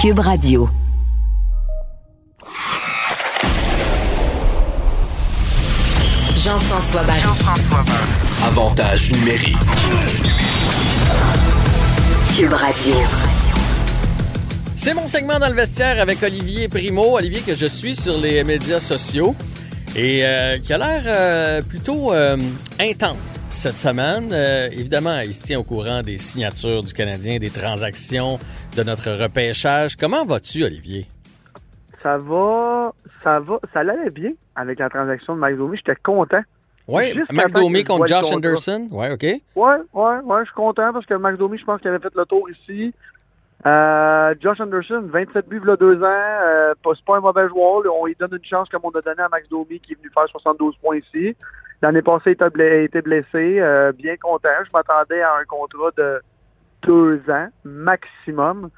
Cube Radio. Jean-François Barry. Avantage numérique. Cube Radio. C'est mon segment dans le vestiaire avec Olivier Primo. Olivier que je suis sur les médias sociaux et euh, qui a l'air euh, plutôt euh, intense cette semaine. Évidemment, il se tient au courant des signatures du Canadien, des transactions, de notre repêchage. Comment vas-tu, Olivier? Ça va, ça va, ça allait bien avec la transaction de Mike Domi. J'étais content. Oui, Max Domi contre Josh. Anderson. Oui, OK. Ouais, ouais, ouais, je suis content parce que Max Domi, je pense qu'il avait fait le tour ici. Euh, Josh Anderson, 27 buts, il y a deux ans. Euh, pas- c'est pas un mauvais joueur. On lui donne une chance comme on a donné à Max Domi qui est venu faire 72 points ici. L'année passée, il bla- été blessé. Euh, bien content. Je m'attendais à un contrat de deux ans maximum.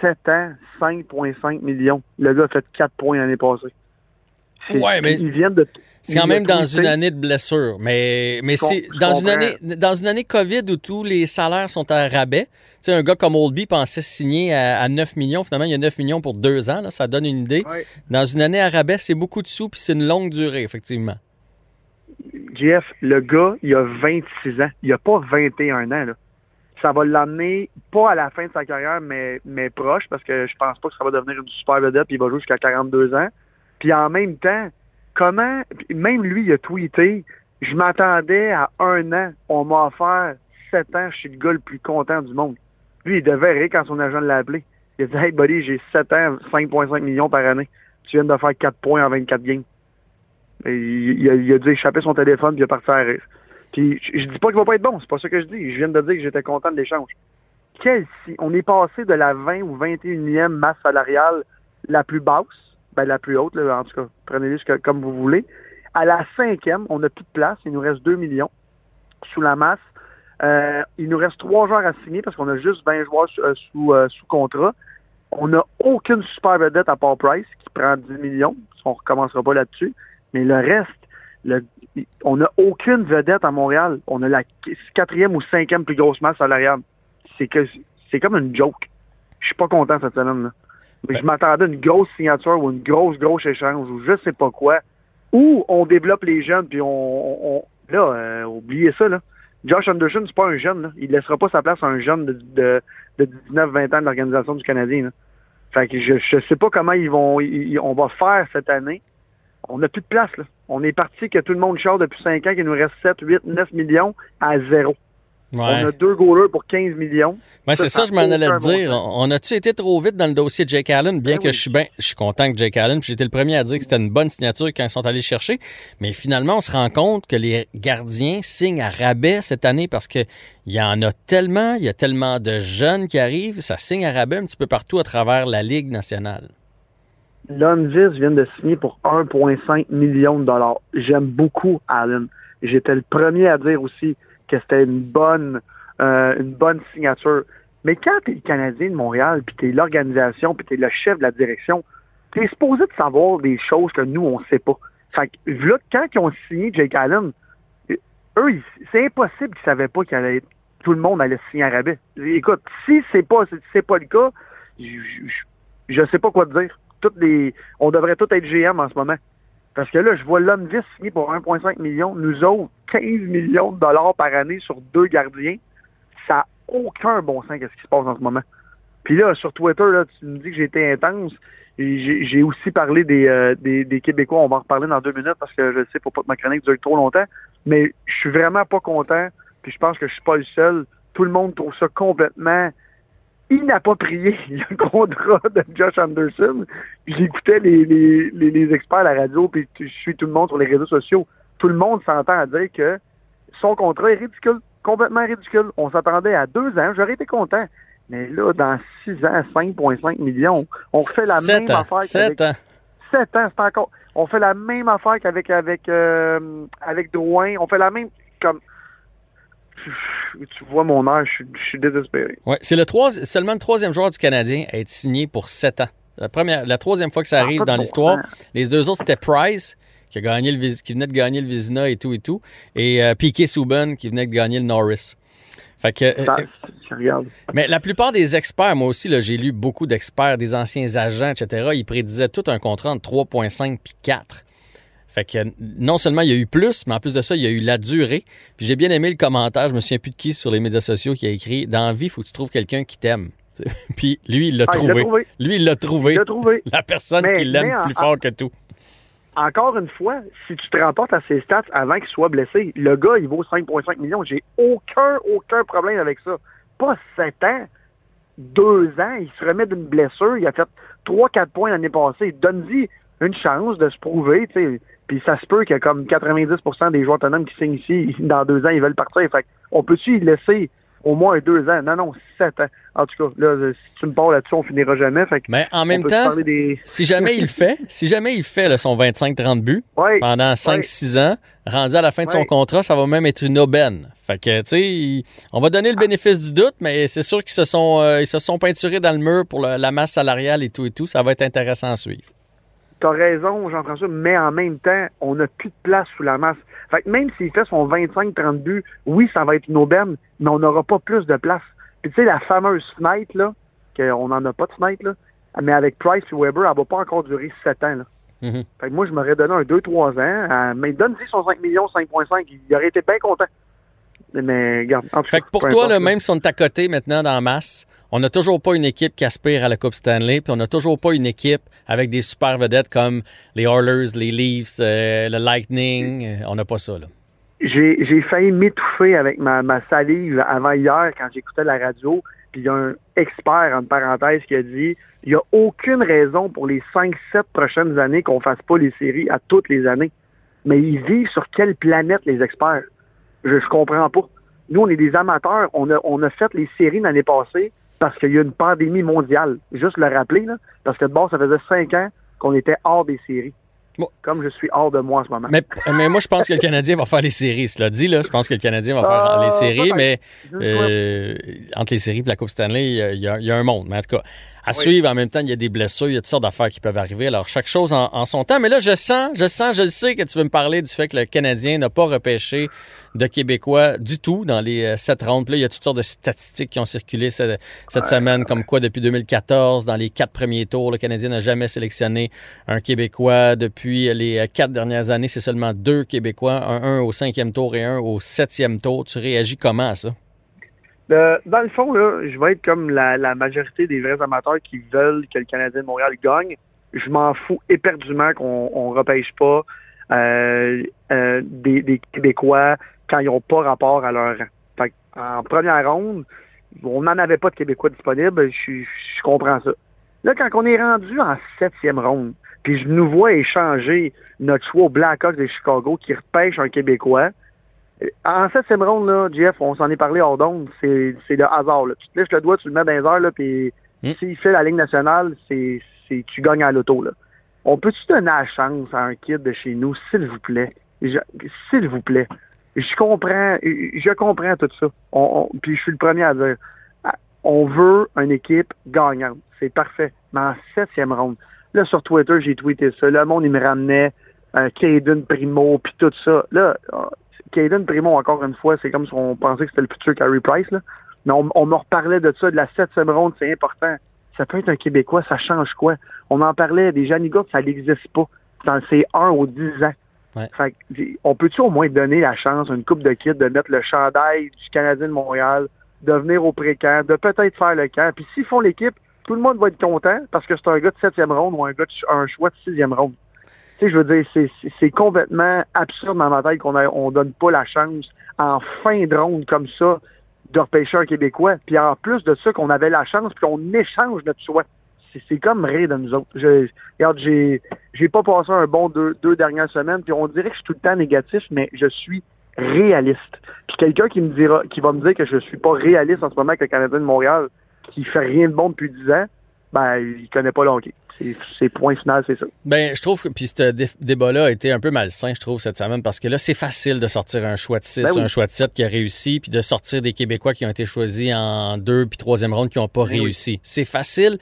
7 ans, 5,5 millions. Le gars a fait 4 points l'année passée. Ouais, mais Ils viennent de. C'est quand même dans une année de blessure, mais, mais c'est dans une, année, dans une année COVID où tous les salaires sont à rabais. Tu sais, un gars comme Oldby pensait signer à, à 9 millions. Finalement, il y a 9 millions pour deux ans. Là, ça donne une idée. Ouais. Dans une année à rabais, c'est beaucoup de sous puis c'est une longue durée, effectivement. Jeff, le gars, il a 26 ans. Il a pas 21 ans. Là. Ça va l'amener, pas à la fin de sa carrière, mais, mais proche, parce que je pense pas que ça va devenir une super vedette, puis il va jouer jusqu'à 42 ans. Puis en même temps, comment, même lui, il a tweeté, je m'attendais à un an, on m'a offert 7 ans, je suis le gars le plus content du monde. Lui, il devait rire quand son agent l'a appelé. Il a dit, hey buddy, j'ai 7 ans, 5,5 millions par année. Tu viens de faire 4 points en 24 games. Il, a, il a dû échapper son téléphone puis il a parti à rire. Puis je, je dis pas qu'il va pas être bon, c'est pas ça que je dis. Je viens de dire que j'étais content de l'échange. Quel si on est passé de la 20 ou 21e masse salariale la plus basse, ben la plus haute, en tout cas, prenez-le ce que- comme vous voulez, à la cinquième, on n'a plus de place, il nous reste 2 millions sous la masse. Euh, il nous reste trois joueurs à signer parce qu'on a juste 20 joueurs sous, euh, euh, sous contrat. On n'a aucune super vedette à Paul Price qui prend 10 millions. On ne recommencera pas là-dessus. Mais le reste, on n'a aucune vedette à Montréal. On a la quatrième ou cinquième plus grosse masse salariale. C'est c'est comme une joke. Je suis pas content cette semaine. Mais Ben- je m'attendais à une grosse signature ou une grosse, grosse échange ou je sais pas quoi. Ou on développe les jeunes puis on, on- là, euh, oubliez ça là. Josh Anderson, c'est pas un jeune. Là. Il laissera pas sa place à un jeune de, de, de 19-20 ans de l'organisation du Canadien. Là. Fait que je, je sais pas comment ils vont ils- ils- on va faire cette année. On n'a plus de place. Là. On est parti que tout le monde chante depuis 5 ans qu'il nous reste 7, 8, 9 millions à zéro. Ouais. On a deux goalers pour 15 millions. Ouais, c'est ça, je m'en allais te dire. On a-tu été trop vite dans le dossier de Jake Allen, bien Ben que oui. je suis bien, je suis content que Jake Allen, puis j'étais le premier à dire que c'était une bonne signature quand ils sont allés chercher. Mais finalement, on se rend compte que les gardiens signent à rabais cette année parce que il y en a tellement, il y a tellement de jeunes qui arrivent, ça signe à rabais un petit peu partout à travers la Ligue nationale. Lundqvist vient de signer pour 1,5 million de dollars. J'aime beaucoup Allen. J'étais le premier à dire aussi que c'était une bonne, euh, une bonne signature. Mais quand tu es le Canadien de Montréal, puis tu es l'organisation, puis tu es le chef de la direction, tu es supposé de savoir des choses que nous, on sait pas. Fait que, là, quand ils ont signé Jake Allen, eux, c'est impossible qu'ils savaient pas qu'il allait tout le monde allait signer à rabais. Écoute, si c'est pas, c'est pas le cas, je, je sais pas quoi te dire. Toutes les, on devrait tous être GM en ce moment. Parce que là, je vois Lundqvist signer pour 1,5 million. Nous autres, 15 millions de dollars par année sur deux gardiens. Ça n'a aucun bon sens qu'est-ce qui se passe en ce moment. Puis là, sur Twitter, là, tu me dis que j'ai été intense. J'ai aussi parlé des, euh, des, des Québécois. On va en reparler dans deux minutes parce que je sais, pour pas que ma chronique dure trop longtemps. Mais je suis vraiment pas content. Puis je pense que je suis pas le seul. Tout le monde trouve ça complètement inapproprié, le contrat de Josh Anderson. J'écoutais les, les, les, les experts à la radio, puis je suis tout le monde sur les réseaux sociaux. Tout le monde s'entend à dire que son contrat est ridicule, complètement ridicule. On s'attendait à deux ans, j'aurais été content. Mais là, dans 6 ans, 5,5 millions, on fait la même affaire. 7 ans. 7 ans, c'est encore. On fait la même affaire qu'avec avec, euh, avec Drouin. On fait la même. comme tu vois mon âge, je, suis désespéré. Ouais, c'est le seulement le troisième joueur du Canadien à être signé pour 7 ans. La, première, la troisième fois que ça arrive dans l'histoire. Les deux autres, c'était Price, qui, a gagné le, qui venait de gagner le Vizina et tout et tout, et euh, Piquet Souben, qui venait de gagner le Norris. Fait que, euh, euh, mais la plupart des experts, moi aussi, j'ai lu beaucoup d'experts, des anciens agents, etc., ils prédisaient tout un contrat entre 3,5 puis 4. Fait que non seulement il y a eu plus, mais en plus de ça, il y a eu la durée. Puis j'ai bien aimé le commentaire, je me souviens plus de qui sur les médias sociaux qui a écrit Dans la vie, il faut que tu trouves quelqu'un qui t'aime. Puis lui, il l'a ah, trouvé. Lui, il l'a trouvé. trouvé. La personne qui l'aime plus fort que tout. Encore une fois, si tu te rapportes à ses stats avant qu'il soit blessé, le gars, il vaut 5,5 millions. J'ai aucun, aucun problème avec ça. Pas 7 ans, 2 ans, il se remet d'une blessure, il a fait 3-4 points l'année passée. Donne-y une chance de se prouver, tu Puis ça se peut qu'il y a comme 90% des joueurs autonomes qui signent ici, dans deux ans, ils veulent partir. Fait on peut-tu laisser au moins deux ans. Non, non, sept ans. En tout cas, là, si tu me parles là-dessus, on finira jamais. Mais en même temps, si jamais il le fait, si jamais il fait son 25-30 buts pendant 5-6 ans, rendu à la fin de son contrat, ça va même être une aubaine. Fait que, tu sais, on va donner le bénéfice du doute, mais c'est sûr qu'ils se sont, euh, ils se sont peinturés dans le mur pour la masse salariale et tout et tout. Ça va être intéressant à suivre. T'as raison, Jean-François, mais en même temps, on n'a plus de place sous la masse. Fait que même s'il fait son 25-30 buts, oui, ça va être une aubaine, mais on n'aura pas plus de place. Puis tu sais, la fameuse fenêtre, là, qu'on n'en a pas de fenêtre, là, mais avec Price et Weber, elle va pas encore durer 7 ans. Là. Mm-hmm. Fait que moi, je m'aurais donné un 2-3 ans. mais donne-y son 5 millions, 5.5, il aurait été bien content. Mais regarde, en fait que pour toi, là, même si on est à côté maintenant dans masse, on n'a toujours pas une équipe qui aspire à la Coupe Stanley, puis on n'a toujours pas une équipe avec des super vedettes comme les Oilers, les Leafs, euh, le Lightning. Euh, on n'a pas ça, là. J'ai failli m'étouffer avec ma, salive avant hier quand j'écoutais la radio. Puis il y a un expert, en parenthèse, qui a dit il n'y a aucune raison pour les 5-7 prochaines années qu'on ne fasse pas les séries à toutes les années. Mais ils vivent sur quelle planète, les experts? Je, je comprends pas. Nous, on est des amateurs. On a, on a fait les séries l'année passée parce qu'il y a une pandémie mondiale. Juste le rappeler, là, parce que de bord, ça faisait cinq ans qu'on était hors des séries. Comme je suis hors de moi en ce moment. Mais, mais moi, je pense que le Canadien va faire les séries. Cela dit, là, je pense que le Canadien va faire les ah, séries, mais euh, entre les séries et la Coupe Stanley, il y, y, a un monde. Mais en tout cas, à suivre. En même temps, il y a des blessures, il y a toutes sortes d'affaires qui peuvent arriver. Alors, chaque chose en, son temps. Mais là, je sens, je sens, je sais que tu veux me parler du fait que le Canadien n'a pas repêché de Québécois du tout dans les euh, sept rondes. là, il y a toutes sortes de statistiques qui ont circulé cette, semaine, comme quoi depuis 2014, dans les quatre premiers tours, le Canadien n'a jamais sélectionné un Québécois. Depuis les euh, quatre dernières années, c'est seulement deux Québécois, un, un au cinquième tour et un au septième tour. Tu réagis comment à ça? Euh, dans le fond, là, je vais être comme la, majorité des vrais amateurs qui veulent que le Canadien de Montréal gagne. Je m'en fous éperdument qu'on ne repêche pas euh, euh, des, Québécois quand ils n'ont pas rapport à leur rang. en première ronde, on n'en avait pas de Québécois disponibles, je, comprends ça. Là, quand on est rendu en septième ronde, puis je nous vois échanger notre choix au Blackhawks de Chicago qui repêche un Québécois, en septième ronde, là, Jeff, on s'en est parlé hors d'onde, c'est, c'est le hasard. Là. Tu te lèches le doigt, tu le mets dans les heures, là, puis hmm? s'il fait la ligne nationale, c'est, c'est tu gagnes à l'auto. Là. On peut-tu donner la chance à un kid de chez nous, s'il vous plaît? s'il vous plaît. Je comprends, je comprends tout ça. puis je suis le premier à dire, on veut une équipe gagnante. C'est parfait. Mais en septième ronde, là, sur Twitter, j'ai tweeté ça. Le monde, il me ramenait un Caden Primo, puis tout ça. Là, Caden Primo, encore une fois, c'est comme si on pensait que c'était le futur Carey Price. Là. Mais on, me reparlait de ça, de la septième ronde, c'est important. Ça peut être un Québécois, ça change quoi? On en parlait, des Janigas, ça n'existe pas. C'est un ou dix ans. Fait, on peut-tu au moins donner la chance à une coupe de kids de mettre le chandail du Canadien de Montréal, de venir au pré-camp, de peut-être faire le camp? Puis s'ils font l'équipe, tout le monde va être content parce que c'est un gars de septième ronde ou un gars de, un choix de sixième ronde tu sais, je veux dire, c'est complètement absurde dans ma tête qu'on on donne pas la chance en fin de ronde comme ça de repêcher un Québécois. Puis en plus de ça, qu'on avait la chance, puis qu'on échange notre choix. C'est comme rire de nous autres. Je, regarde, j'ai pas passé un bon deux, deux dernières semaines, puis on dirait que je suis tout le temps négatif, mais je suis réaliste. Puis quelqu'un qui me dira, qui va me dire que je suis pas réaliste en ce moment avec le Canadien de Montréal, qui fait rien de bon depuis 10 ans, ben, il connaît pas le hockey. C'est point final, c'est ça. Ben, je trouve que puis ce débat-là a été un peu malsain, je trouve, cette semaine, parce que là, c'est facile de sortir un choix de 6 ben un choix de 7 qui a réussi, puis de sortir des Québécois qui ont été choisis en deux puis troisième ronde qui n'ont pas ben réussi. C'est facile,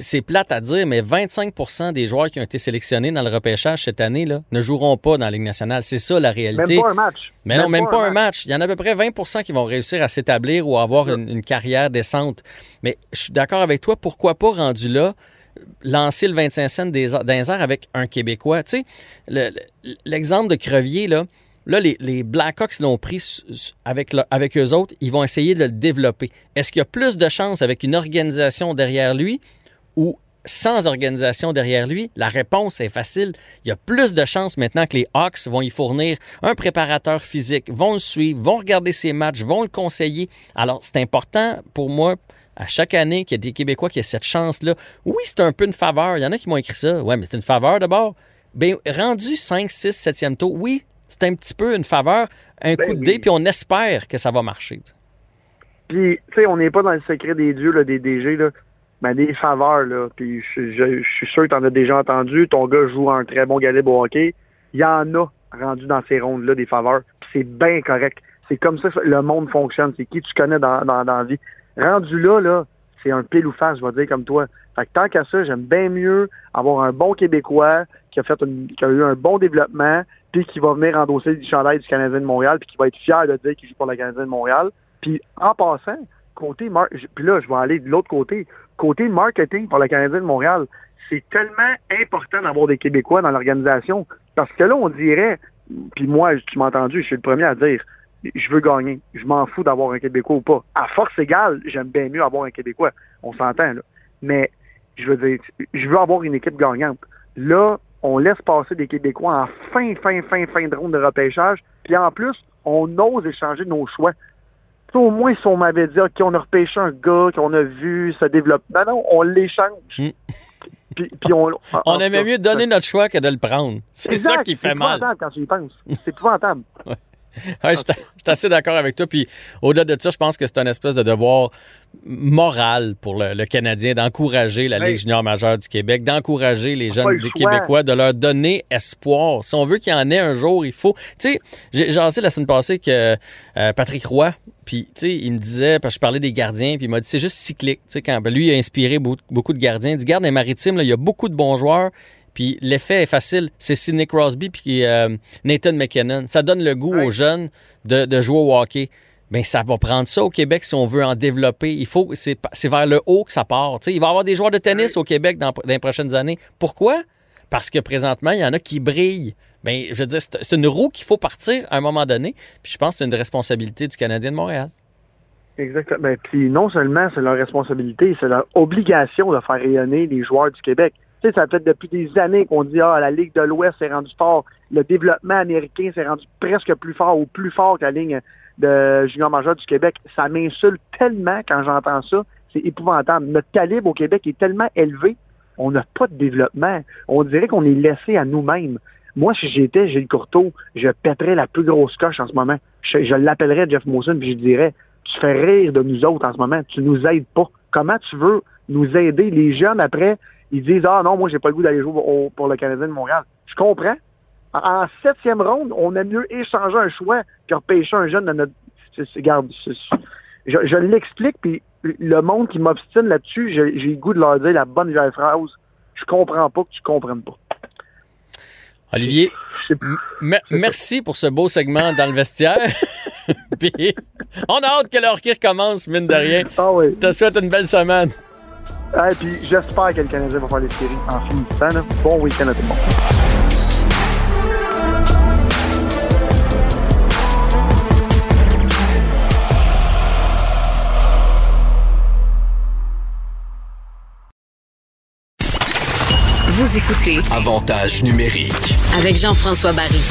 c'est plate à dire, mais 25 des joueurs qui ont été sélectionnés dans le repêchage cette année là, ne joueront pas dans la Ligue nationale. C'est ça la réalité. Même pas un match. Mais non, même, pas, un match. Il y en a à peu près 20% qui vont réussir à s'établir ou à avoir une, une carrière décente. Mais je suis d'accord avec toi, pourquoi pas là? lancer le 25 cents des, avec un Québécois. Tu sais, l'exemple de Crevier, là, là les, les Blackhawks l'ont pris avec, avec eux autres, ils vont essayer de le développer. Est-ce qu'il y a plus de chances avec une organisation derrière lui ou sans organisation derrière lui? La réponse est facile. Il y a plus de chances maintenant que les Hawks vont y fournir un préparateur physique, vont le suivre, vont regarder ses matchs, vont le conseiller. Alors, c'est important pour moi à chaque année qu'il y a des Québécois qui ont cette chance-là. Oui, c'est un peu une faveur. Il y en a qui m'ont écrit ça. Ouais, mais c'est une faveur d'abord. Bien, rendu 5, 6, 7e tour, oui, c'est un petit peu une faveur, un ben coup de dé, puis on espère que ça va marcher. Puis, tu sais, on n'est pas dans le secret des dieux, là, des DG, là. Mais des faveurs, là. Puis, je, suis sûr que tu en as déjà entendu. Ton gars joue un très bon galet au hockey. Il y en a rendu dans ces rondes-là des faveurs. Puis, c'est bien correct. C'est comme ça que le monde fonctionne. C'est qui tu connais dans, dans, dans la vie. Rendu là, là, c'est un pile ou face, je vais dire comme toi. Fait que tant qu'à ça, j'aime bien mieux avoir un bon Québécois qui a fait qui a eu un bon développement, puis qui va venir endosser du chandail du Canadien de Montréal, puis qui va être fier de dire qu'il joue pour le Canadien de Montréal. Puis en passant, côté puis là, je vais aller de l'autre côté. Côté marketing pour le Canadien de Montréal, c'est tellement important d'avoir des Québécois dans l'organisation. Parce que là, on dirait, puis moi, tu m'as entendu, je suis le premier à dire, je veux gagner. Je m'en fous d'avoir un Québécois ou pas. À force égale, j'aime bien mieux avoir un Québécois. On s'entend, là. Mais, je veux dire, je veux avoir une équipe gagnante. Là, on laisse passer des Québécois en fin, fin, fin, fin de ronde de repêchage. Puis en plus, on ose échanger nos choix. au moins, si on m'avait dit, OK, on a repêché un gars qu'on a vu se développer. Ben non, on l'échange. Hmm. Puis, on, on aimait mieux donner notre choix que de le prendre. C'est ça qui fait mal. C'est épouvantable quand tu y penses. C'est épouvantable. je suis assez d'accord avec toi. Puis au-delà de ça, je pense que c'est un espèce de devoir moral pour le, Canadien d'encourager la Ligue junior majeure du Québec, d'encourager les jeunes Québécois, de leur donner espoir. Si on veut qu'il y en ait un jour, il faut. Tu sais, j'ai lancé la semaine passée que euh, Patrick Roy, puis, tu sais, il me disait, parce que je parlais des gardiens, puis il m'a dit, c'est juste cyclique. Tu sais, quand ben, lui, il a inspiré beaucoup, de gardiens. Il dit, garde les maritimes, il y a beaucoup de bons joueurs, puis l'effet est facile. C'est Sidney Crosby puis euh, Nathan McKinnon. Ça donne le goût aux jeunes de, jouer au hockey. Mais ça va prendre ça au Québec si on veut en développer. Il faut, c'est, vers le haut que ça part. il va y avoir des joueurs de tennis au Québec dans, les prochaines années. Pourquoi? Parce que présentement, il y en a qui brillent. Bien, je veux dire, c'est une roue qu'il faut partir à un moment donné. Puis je pense que c'est une responsabilité du Canadien de Montréal. Exactement. Ben, puis non seulement c'est leur responsabilité, c'est leur obligation de faire rayonner les joueurs du Québec. Tu sais, ça fait depuis des années qu'on dit ah la Ligue de l'Ouest s'est rendue fort, le développement américain s'est rendu presque plus fort ou plus fort que la ligne de junior majeur du Québec. Ça m'insulte tellement quand j'entends ça, c'est épouvantable. Notre calibre au Québec est tellement élevé, on n'a pas de développement. On dirait qu'on est laissé à nous-mêmes. Moi, si j'étais Gilles Courteau, je pèterais la plus grosse coche en ce moment. Je, l'appellerais Jeff Mawson puis je dirais tu fais rire de nous autres en ce moment, tu nous aides pas. Comment tu veux nous aider les jeunes après ils disent Ah non, moi j'ai pas le goût d'aller jouer pour le Canadien de Montréal. Je comprends. En, septième ronde, on a mieux échanger un choix que repêcher un jeune de notre. Regarde, je, l'explique, puis le monde qui m'obstine là-dessus, j'ai le goût de leur dire la bonne vieille phrase. Je comprends pas que tu comprennes pas. Olivier, merci pour ce beau segment dans le vestiaire. puis, on a hâte que le hockey recommence, mine de rien. Ah oui. Je te souhaite une belle semaine. Et puis j'espère que le Canadien va faire les séries en finissant. Bon week-end à tout le monde. Vous écoutez Avantage numérique avec Jean-François Barry.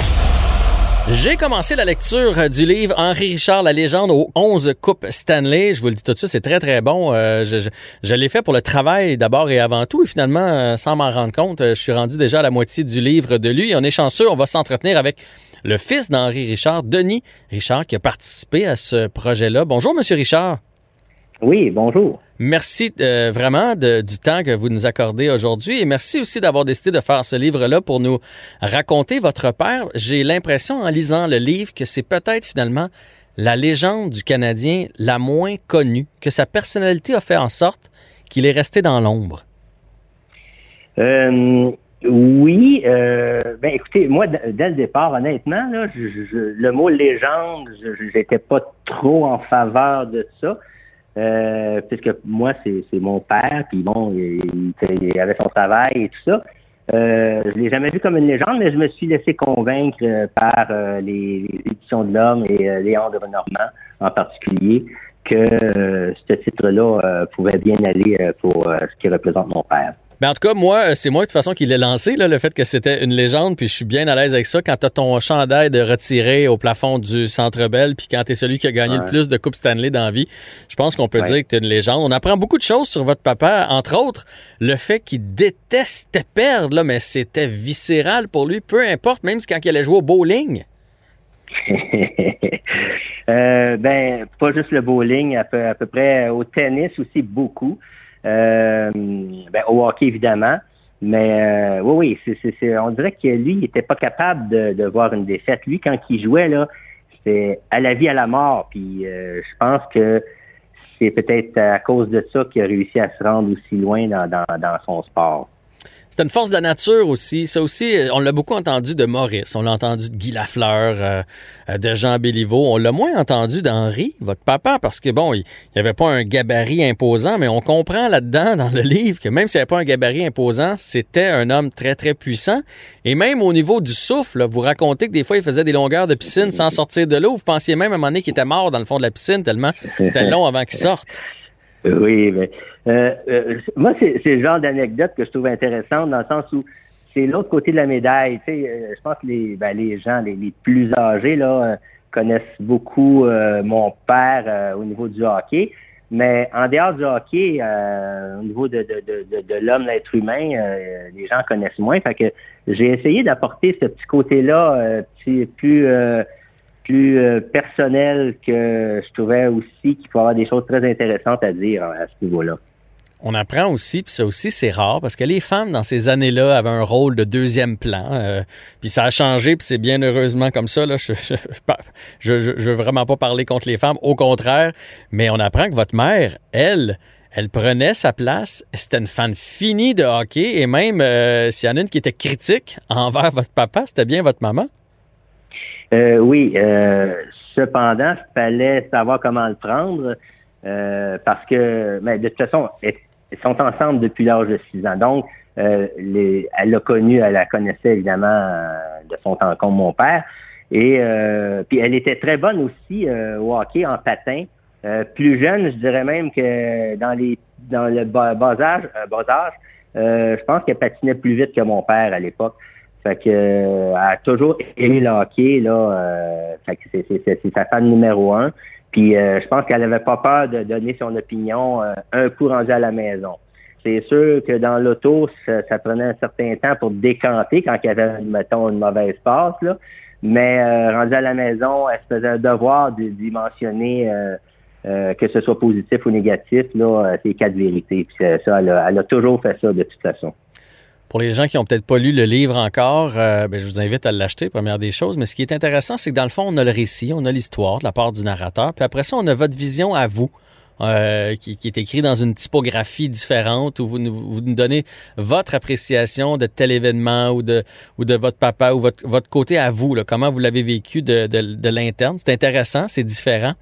J'ai commencé la lecture du livre Henri Richard, la légende aux 11 coupes Stanley. Je vous le dis tout de suite, c'est très, très bon. Euh, je, l'ai fait pour le travail d'abord et avant tout. Et finalement, euh, sans m'en rendre compte, euh, je suis rendu déjà à la moitié du livre de lui. On est chanceux, on va s'entretenir avec le fils d'Henri Richard, Denis Richard, qui a participé à ce projet-là. Bonjour, Monsieur Richard. Oui, bonjour. Merci euh, vraiment du temps que vous nous accordez aujourd'hui et merci aussi d'avoir décidé de faire ce livre-là pour nous raconter votre père. J'ai l'impression en lisant le livre que c'est peut-être finalement la légende du Canadien la moins connue, que sa personnalité a fait en sorte qu'il est resté dans l'ombre. Euh, oui, euh, ben écoutez, moi dès le départ, honnêtement, là, le mot légende, je n'étais pas trop en faveur de ça. Euh, puisque moi, c'est mon père, puis bon, il, avait son travail et tout ça. Euh, je l'ai jamais vu comme une légende, mais je me suis laissé convaincre euh, par euh, les, éditions de l'Homme et Léon de Normand en particulier que ce titre-là pouvait bien aller pour ce qui représente mon père. Ben en tout cas, moi, euh, c'est moi de toute façon qui l'ai lancé, là, le fait que c'était une légende, puis je suis bien à l'aise avec ça. Quand t'as ton chandail de retiré au plafond du Centre Bell, puis quand t'es celui qui a gagné le plus de Coupe Stanley dans la vie, je pense qu'on peut dire que t'es une légende. On apprend beaucoup de choses sur votre papa, entre autres le fait qu'il détestait perdre, là, mais c'était viscéral pour lui, peu importe, même quand il allait jouer au bowling. euh, ben, pas juste le bowling, à peu, à peu près au tennis aussi beaucoup. Euh, ben, au hockey, évidemment. Mais euh, oui, oui, c'est, on dirait que lui, il n'était pas capable de, voir une défaite. Lui, quand il jouait, là, c'était à la vie, à la mort. Puis euh, je pense que c'est peut-être à cause de ça qu'il a réussi à se rendre aussi loin dans, dans son sport. C'est une force de la nature aussi. Ça aussi, on l'a beaucoup entendu de Maurice, on l'a entendu de Guy Lafleur, euh, euh, de Jean Béliveau. On l'a moins entendu d'Henri, votre papa, parce que bon, il n'y avait pas un gabarit imposant, mais on comprend là-dedans, dans le livre, que même s'il n'y avait pas un gabarit imposant, c'était un homme très, très puissant. Et même au niveau du souffle, vous racontez que des fois, il faisait des longueurs de piscine sans sortir de l'eau. Vous pensiez même à un moment donné qu'il était mort dans le fond de la piscine tellement c'était long avant qu'il sorte. Oui, mais euh, euh, moi, c'est le genre d'anecdote que je trouve intéressante dans le sens où c'est l'autre côté de la médaille. Tu sais, euh, je pense que les, ben, les gens les, plus âgés là, connaissent beaucoup mon père au niveau du hockey. Mais en dehors du hockey, au niveau de, de, de, de l'homme, l'être humain, les gens connaissent moins. Fait que j'ai essayé d'apporter ce petit côté-là petit, plus euh, personnel que je trouvais aussi qu'il faut avoir des choses très intéressantes à dire à ce niveau-là. On apprend aussi, puis ça aussi c'est rare, parce que les femmes dans ces années-là avaient un rôle de deuxième plan, euh, puis ça a changé, puis c'est bien heureusement comme ça. Je, je, veux vraiment pas parler contre les femmes, au contraire, mais on apprend que votre mère, elle, elle prenait sa place. C'était une fan finie de hockey, et même euh, s'il y en a une qui était critique envers votre papa, c'était bien votre maman. Euh, oui, euh, cependant, il fallait savoir comment le prendre euh, parce que, mais de toute façon, ils sont ensemble depuis l'âge de 6 ans. Donc, les, elle l'a connu, elle la connaissait évidemment de son temps comme mon père. Et puis, elle était très bonne aussi au hockey en patin. plus jeune, je dirais même que dans les dans le bas, bas âge je pense qu'elle patinait plus vite que mon père à l'époque. Fait que, euh, elle a toujours aimé le hockey, là. Euh, fait que c'est sa fan numéro un. Puis euh, je pense qu'elle n'avait pas peur de donner son opinion un coup rendu à la maison. C'est sûr que dans l'auto, ça, prenait un certain temps pour décanter quand il y avait, mettons, une mauvaise passe, là. Mais rendu à la maison, elle se faisait un devoir d'y mentionner que ce soit positif ou négatif, là, c'est quatre vérités. Puis ça, elle a toujours fait ça de toute façon. Pour les gens qui n'ont peut-être pas lu le livre encore, euh, ben, je vous invite à l'acheter, première des choses. Mais ce qui est intéressant, c'est que dans le fond, on a le récit, on a l'histoire de la part du narrateur. Puis après ça, on a votre vision à vous. Euh, qui, est écrit dans une typographie différente où vous, vous nous donnez votre appréciation de tel événement ou de, ou de votre papa ou votre, votre côté à vous, là, comment vous l'avez vécu de, de, de l'interne. C'est intéressant, c'est différent.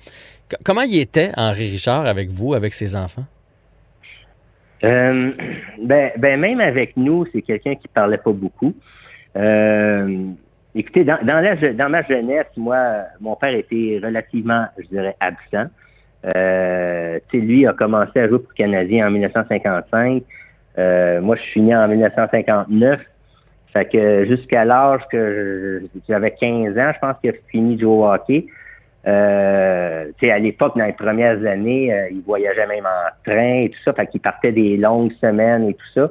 comment il était Henri Richard avec vous, avec ses enfants? Euh, ben, ben, même avec nous, c'est quelqu'un qui parlait pas beaucoup. Euh, écoutez, dans, dans, ma jeunesse, moi, mon père était relativement, je dirais, absent. Euh, lui a commencé à jouer pour Canadien en 1955. Euh, moi, je suis né en 1959. Fait que jusqu'à l'âge que j'avais 15 ans, je pense qu'il a fini de jouer au hockey. Euh, à l'époque, dans les premières années, euh, il voyageait même en train et tout ça, fait qu'il partait des longues semaines et tout ça.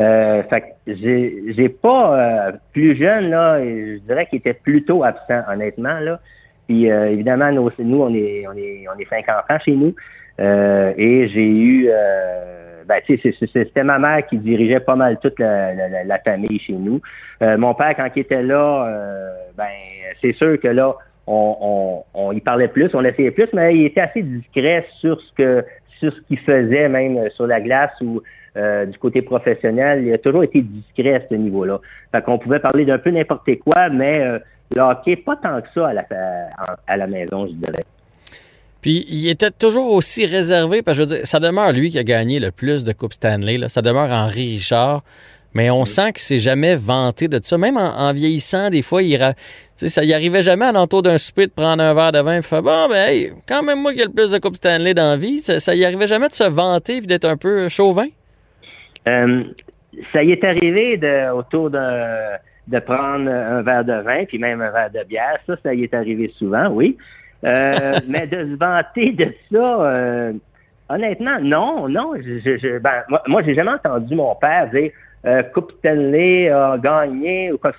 Euh, fait que j'ai pas euh, plus jeune là, je dirais qu'il était plutôt absent, honnêtement là. Puis évidemment, nous, on est, on est, on est cinq enfants chez nous. et j'ai eu, ben, c'était ma mère qui dirigeait pas mal toute la, famille chez nous. mon père, quand il était là, ben, c'est sûr que là, on, y parlait plus, on essayait plus, mais il était assez discret sur ce que sur ce qu'il faisait, même sur la glace ou euh, du côté professionnel. Il a toujours été discret à ce niveau-là. Fait qu'on pouvait parler d'un peu n'importe quoi, mais euh, le hockey, pas tant que ça à la, à, la maison, je dirais. Puis il était toujours aussi réservé, parce que je veux dire, ça demeure lui qui a gagné le plus de Coupe Stanley. Là. Ça demeure Henri Richard. Mais on sent que c'est jamais vanté de ça. Même en, vieillissant, des fois, il ça y arrivait jamais à l'entour d'un souper de prendre un verre de vin et faire Bon, ben, quand même, moi qui ai le plus de Coupe Stanley dans la vie, ça, ça y arrivait jamais de se vanter et d'être un peu chauvin? Euh, ça y est arrivé de, autour de, de prendre un verre de vin puis même un verre de bière. Ça, ça y est arrivé souvent, oui. Euh, mais de se vanter de ça, euh, honnêtement, non, non. Je, je, ben, moi, moi j'ai jamais entendu mon père dire Coupe Stanley a gagné ou quoi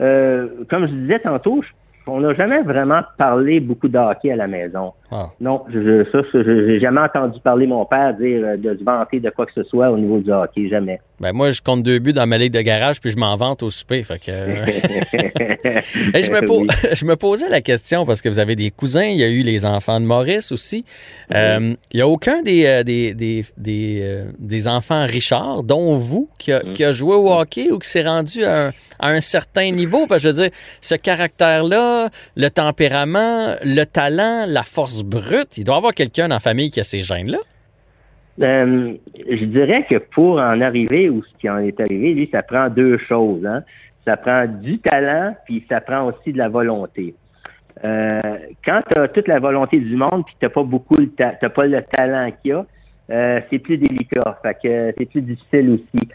euh, Comme je disais tantôt, on n'a jamais vraiment parlé beaucoup de hockey à la maison. Ah. Non, je, ça, j'ai jamais entendu parler mon père dire euh, de se vanter de quoi que ce soit au niveau du hockey, jamais. Ben moi, je compte deux buts dans ma ligue de garage, puis je m'en vante au souper. Fait que... Euh. je, me je me posais la question parce que vous avez des cousins, il y a eu les enfants de Maurice aussi. Euh, il n'y a aucun des, des, des, des, des, enfants Richard, dont vous, qui a, qui a joué au hockey ou qui s'est rendu à un, à un certain niveau? Parce que je veux dire, ce caractère-là, le tempérament, le talent, la force brute. Il doit y avoir quelqu'un la famille qui a ces gènes-là. Euh, je dirais que pour en arriver ou ce qui en est arrivé, lui, ça prend deux choses. Hein. Ça prend du talent, puis ça prend aussi de la volonté. Euh, quand tu as toute la volonté du monde, puis tu pas beaucoup le t'as pas le talent qu'il y a, euh, c'est plus délicat. Fait que c'est plus difficile aussi.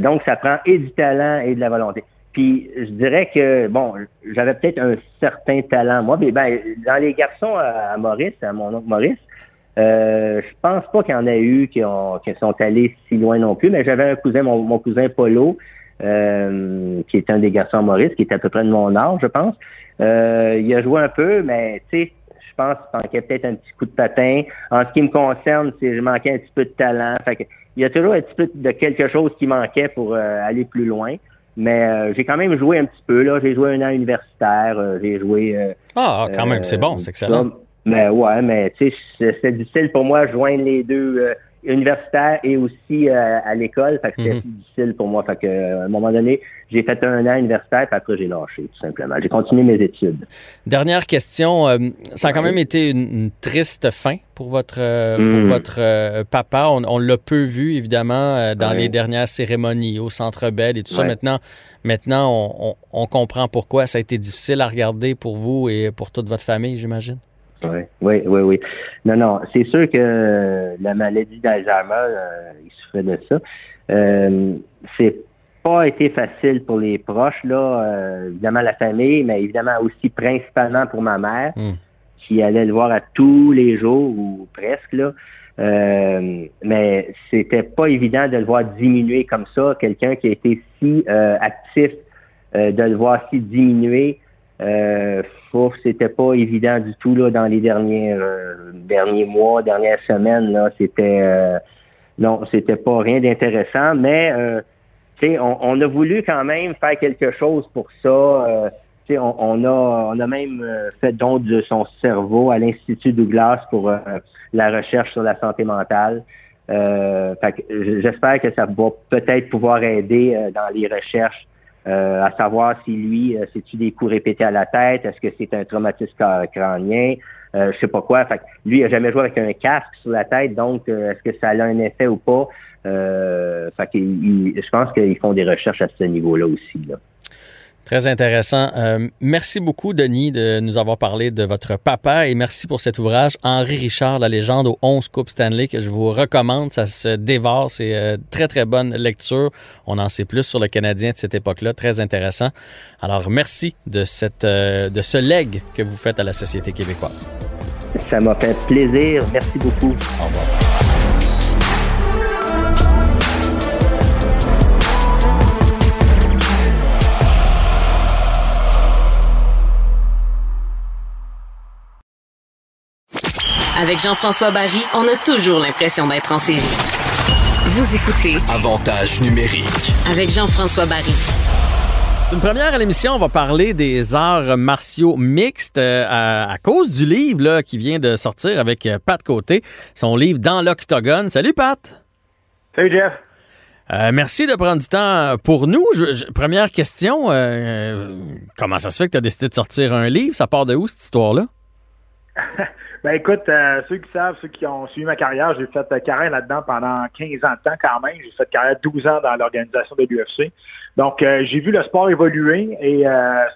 donc, ça prend et du talent et de la volonté. Puis je dirais que, bon, j'avais peut-être un certain talent. Moi, mais ben, dans les garçons à, Maurice, à mon oncle Maurice, euh, je pense pas qu'il y en a eu qui, ont, qui sont allés si loin non plus, mais j'avais un cousin, mon, cousin Polo, euh, qui est un des garçons à Maurice, qui était à peu près de mon âge, je pense. Euh, il a joué un peu, mais tu sais, je pense qu'il manquait peut-être un petit coup de patin. En ce qui me concerne, c'est je manquais un petit peu de talent. Fait que, il y a toujours un petit peu de quelque chose qui manquait pour euh, aller plus loin. Mais euh, j'ai quand même joué un petit peu. là. J'ai joué un an universitaire. Euh, j'ai joué. Euh, ah, quand même, c'est bon, c'est excellent. mais ouais, mais tu sais, c'est difficile pour moi de joindre les deux universitaire et aussi euh, à l'école. Fait que c'était mhm. difficile pour moi. Fait que, à un moment donné, j'ai fait un an universitaire, puis après, j'ai lâché, tout simplement. J'ai continué mes études. Dernière question. Euh, ça a quand même été une, triste fin pour votre, euh, pour mhm. votre papa. On, l'a peu vu, évidemment, dans les dernières cérémonies au Centre Bell et tout ça. Maintenant, maintenant on, on comprend pourquoi ça a été difficile à regarder pour vous et pour toute votre famille, j'imagine. Oui, oui, oui, oui. Non, non, c'est sûr que la maladie d'Alzheimer, euh, il souffrait de ça. Euh, c'est pas été facile pour les proches, là, euh, évidemment la famille, mais évidemment aussi principalement pour ma mère, hmm. qui allait le voir à tous les jours ou presque, là. Euh, mais c'était pas évident de le voir diminuer comme ça, quelqu'un qui a été si actif, de le voir si diminuer. Euh, c'était pas évident du tout là dans les derniers euh, derniers mois, dernières semaines là. C'était euh, non, c'était pas rien d'intéressant, mais euh, on, on, a voulu quand même faire quelque chose pour ça. Euh, on, on, a on a même fait don de son cerveau à l'Institut Douglas pour la recherche sur la santé mentale. J'espère que ça va peut-être pouvoir aider dans les recherches euh, à savoir si lui, euh, c'est-tu des coups répétés à la tête, est-ce que c'est un traumatisme crânien, euh, je sais pas quoi. Fait lui, il a jamais joué avec un casque sur la tête, donc est-ce que ça a un effet ou pas? fait je pense qu'ils font des recherches à ce niveau-là aussi. Là. Très intéressant. Euh, merci beaucoup, Denis, de nous avoir parlé de votre papa et merci pour cet ouvrage, Henri Richard, la légende aux 11 Coupes Stanley, que je vous recommande. Ça se dévore. C'est euh, très, très bonne lecture. On en sait plus sur le Canadien de cette époque-là. Très intéressant. Alors, merci de, cette, euh, de ce leg que vous faites à la société québécoise. Ça m'a fait plaisir. Merci beaucoup. Au revoir. Avec Jean-François Barry, on a toujours l'impression d'être en série. Vous écoutez Avantage numérique avec Jean-François Barry. Une première à l'émission, on va parler des arts martiaux mixtes euh, à, cause du livre là, qui vient de sortir avec euh, Pat Côté, son livre Dans l'Octogone. Salut Pat! Salut Jeff! Euh, merci de prendre du temps pour nous. première question, comment ça se fait que tu as décidé de sortir un livre? Ça part de où cette histoire-là? Ben écoute, euh, ceux qui savent, ceux qui ont suivi ma carrière, j'ai fait euh, carrière là-dedans pendant 15 ans de temps quand même. J'ai fait carrière 12 ans dans l'organisation de l'UFC. Donc euh, j'ai vu le sport évoluer et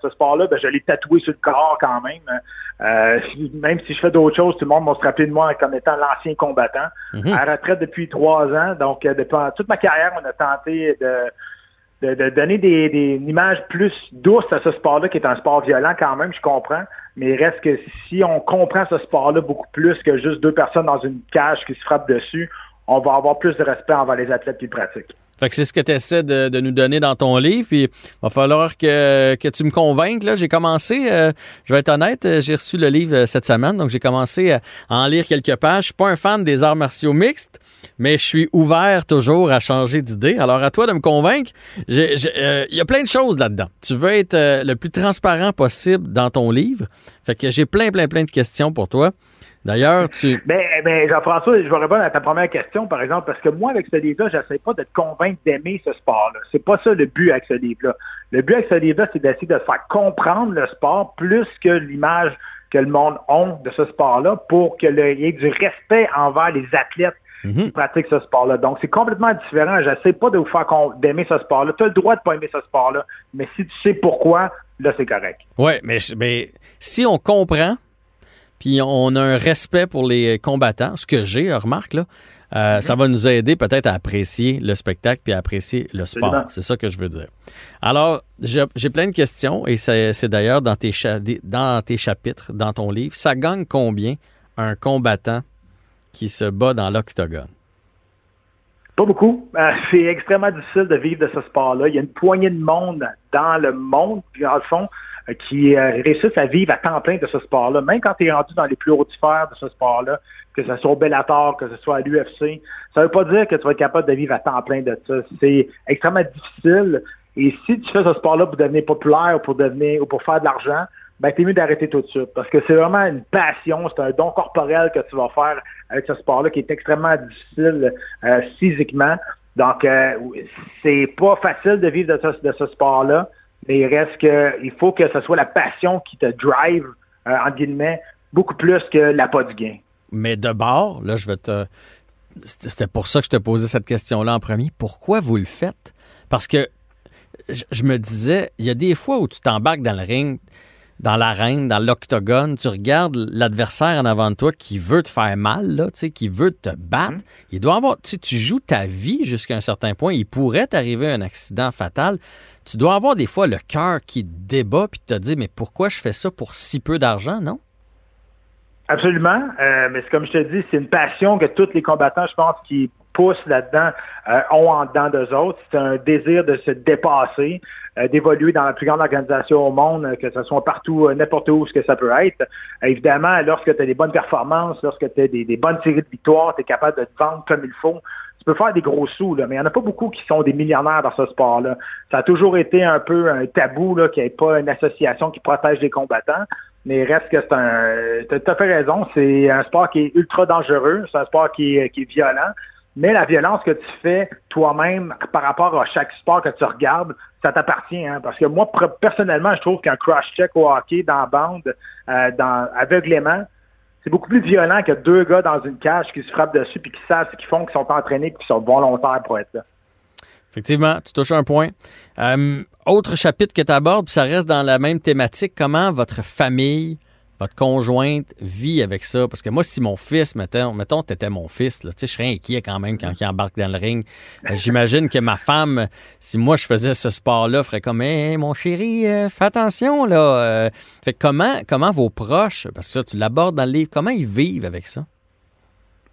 ce sport-là, ben, je l'ai tatoué sur le corps quand même. même si je fais d'autres choses, tout le monde m'a se rappelé de moi comme étant l'ancien combattant. Mhm. À retraite depuis trois ans. Donc depuis toute ma carrière, on a tenté de de, donner des, des, une image plus douce à ce sport-là, qui est un sport violent quand même, je comprends. Mais il reste que si on comprend ce sport-là beaucoup plus que juste deux personnes dans une cage qui se frappent dessus, on va avoir plus de respect envers les athlètes qui pratiquent. Fait que c'est ce que tu essaies de, nous donner dans ton livre. Puis va falloir que, que tu me convainques. Là, j'ai commencé, euh, je vais être honnête, euh, j'ai reçu le livre euh, cette semaine, donc j'ai commencé à en lire quelques pages. Je suis pas un fan des arts martiaux mixtes, mais je suis ouvert toujours à changer d'idée. Alors à toi de me convaincre. Il y a plein de choses là-dedans. Tu veux être le plus transparent possible dans ton livre. Fait que j'ai plein, plein, plein de questions pour toi. D'ailleurs, tu. Ben, ben Jean-François, je vais répondre à ta première question, par exemple, parce que moi, avec ce livre-là, j'essaie pas de te convaincre d'aimer ce sport-là. C'est pas ça le but avec ce livre-là. Le but avec ce livre-là, c'est d'essayer de faire comprendre le sport plus que l'image que le monde a de ce sport-là pour qu'il y ait du respect envers les athlètes qui mhm. pratiquent ce sport-là. Donc, c'est complètement différent. J'essaie pas de vous faire d'aimer ce sport-là. Tu as le droit de pas aimer ce sport-là, mais si tu sais pourquoi, là, c'est correct. Oui, mais, mais si on comprend puis on a un respect pour les combattants, ce que j'ai, remarque, là, euh, ça va nous aider peut-être à apprécier le spectacle puis à apprécier le sport. C'est ça que je veux dire. Alors, j'ai plein de questions et c'est d'ailleurs dans, tes dans tes chapitres, dans ton livre. Ça gagne combien un combattant qui se bat dans l'octogone? Pas beaucoup. Euh, c'est extrêmement difficile de vivre de ce sport-là. Il y a une poignée de monde dans le monde, puis dans le fond, euh, qui euh, réussissent à vivre à temps plein de ce sport-là. Même quand tu es rendu dans les plus hautes sphères de ce sport-là, que ce soit au Bellator, que ce soit à l'UFC, ça veut pas dire que tu vas être capable de vivre à temps plein de ça. C'est extrêmement difficile. Et si tu fais ce sport-là pour devenir populaire ou pour devenir ou pour faire de l'argent, ben t'es mieux d'arrêter tout de suite. Parce que c'est vraiment une passion, c'est un don corporel que tu vas faire avec ce sport-là qui est extrêmement difficile euh, physiquement. Donc, c'est pas facile de vivre de ce, de ce sport-là. Mais il reste que il faut que ce soit la passion qui te drive, euh, en guillemets, beaucoup plus que l'appât du gain. Mais de bord, là, je vais te. C'était pour ça que je te posais cette question-là en premier. Pourquoi vous le faites? Parce que je me disais, il y a des fois où tu t'embarques dans le ring, dans l'arène, dans l'octogone, tu regardes l'adversaire en avant de toi qui veut te faire mal, là, qui veut te battre. Mhm. Il doit avoir, tu joues ta vie jusqu'à un certain point. Il pourrait t'arriver un accident fatal. Tu dois avoir des fois le cœur qui débat puis te dit mais pourquoi je fais ça pour si peu d'argent, non? Absolument. Euh, mais c'est comme je te dis, c'est une passion que tous les combattants, je pense, qui poussent là-dedans euh, ont en dedans d'eux autres. C'est un désir de se dépasser, d'évoluer dans la plus grande organisation au monde, que ce soit partout, n'importe où ce que ça peut être. évidemment, lorsque tu as des bonnes performances, lorsque tu as des, bonnes séries de victoires, tu es capable de te vendre comme il faut. Tu peux faire des gros sous, là, mais il n'y en a pas beaucoup qui sont des millionnaires dans ce sport-là. Ça a toujours été un peu un tabou qu'il n'y ait pas une association qui protège les combattants. Mais reste que c'est un. Tu as à fait raison. C'est un sport qui est ultra dangereux. C'est un sport qui est violent. Mais la violence que tu fais toi-même par rapport à chaque sport que tu regardes, ça t'appartient. Hein? Parce que moi, personnellement, je trouve qu'un crash check au hockey dans la bande, euh, aveuglément, c'est beaucoup plus violent que deux gars dans une cage qui se frappent dessus puis qui savent ce qu'ils font, qui sont entraînés et qui sont volontaires pour être là. Effectivement, tu touches un point. Euh, autre chapitre que tu abordes, ça reste dans la même thématique. Comment votre famille, votre conjointe vit avec ça? Parce que moi, si mon fils, mettons, mettons tu étais mon fils, là, je serais inquiet quand même quand il embarque dans le ring. Euh, j'imagine que ma femme, si moi je faisais ce sport-là, ferait comme hey, mon chéri, euh, fais attention là. fait comment, comment vos proches, parce que ça, tu l'abordes dans le livre, comment ils vivent avec ça?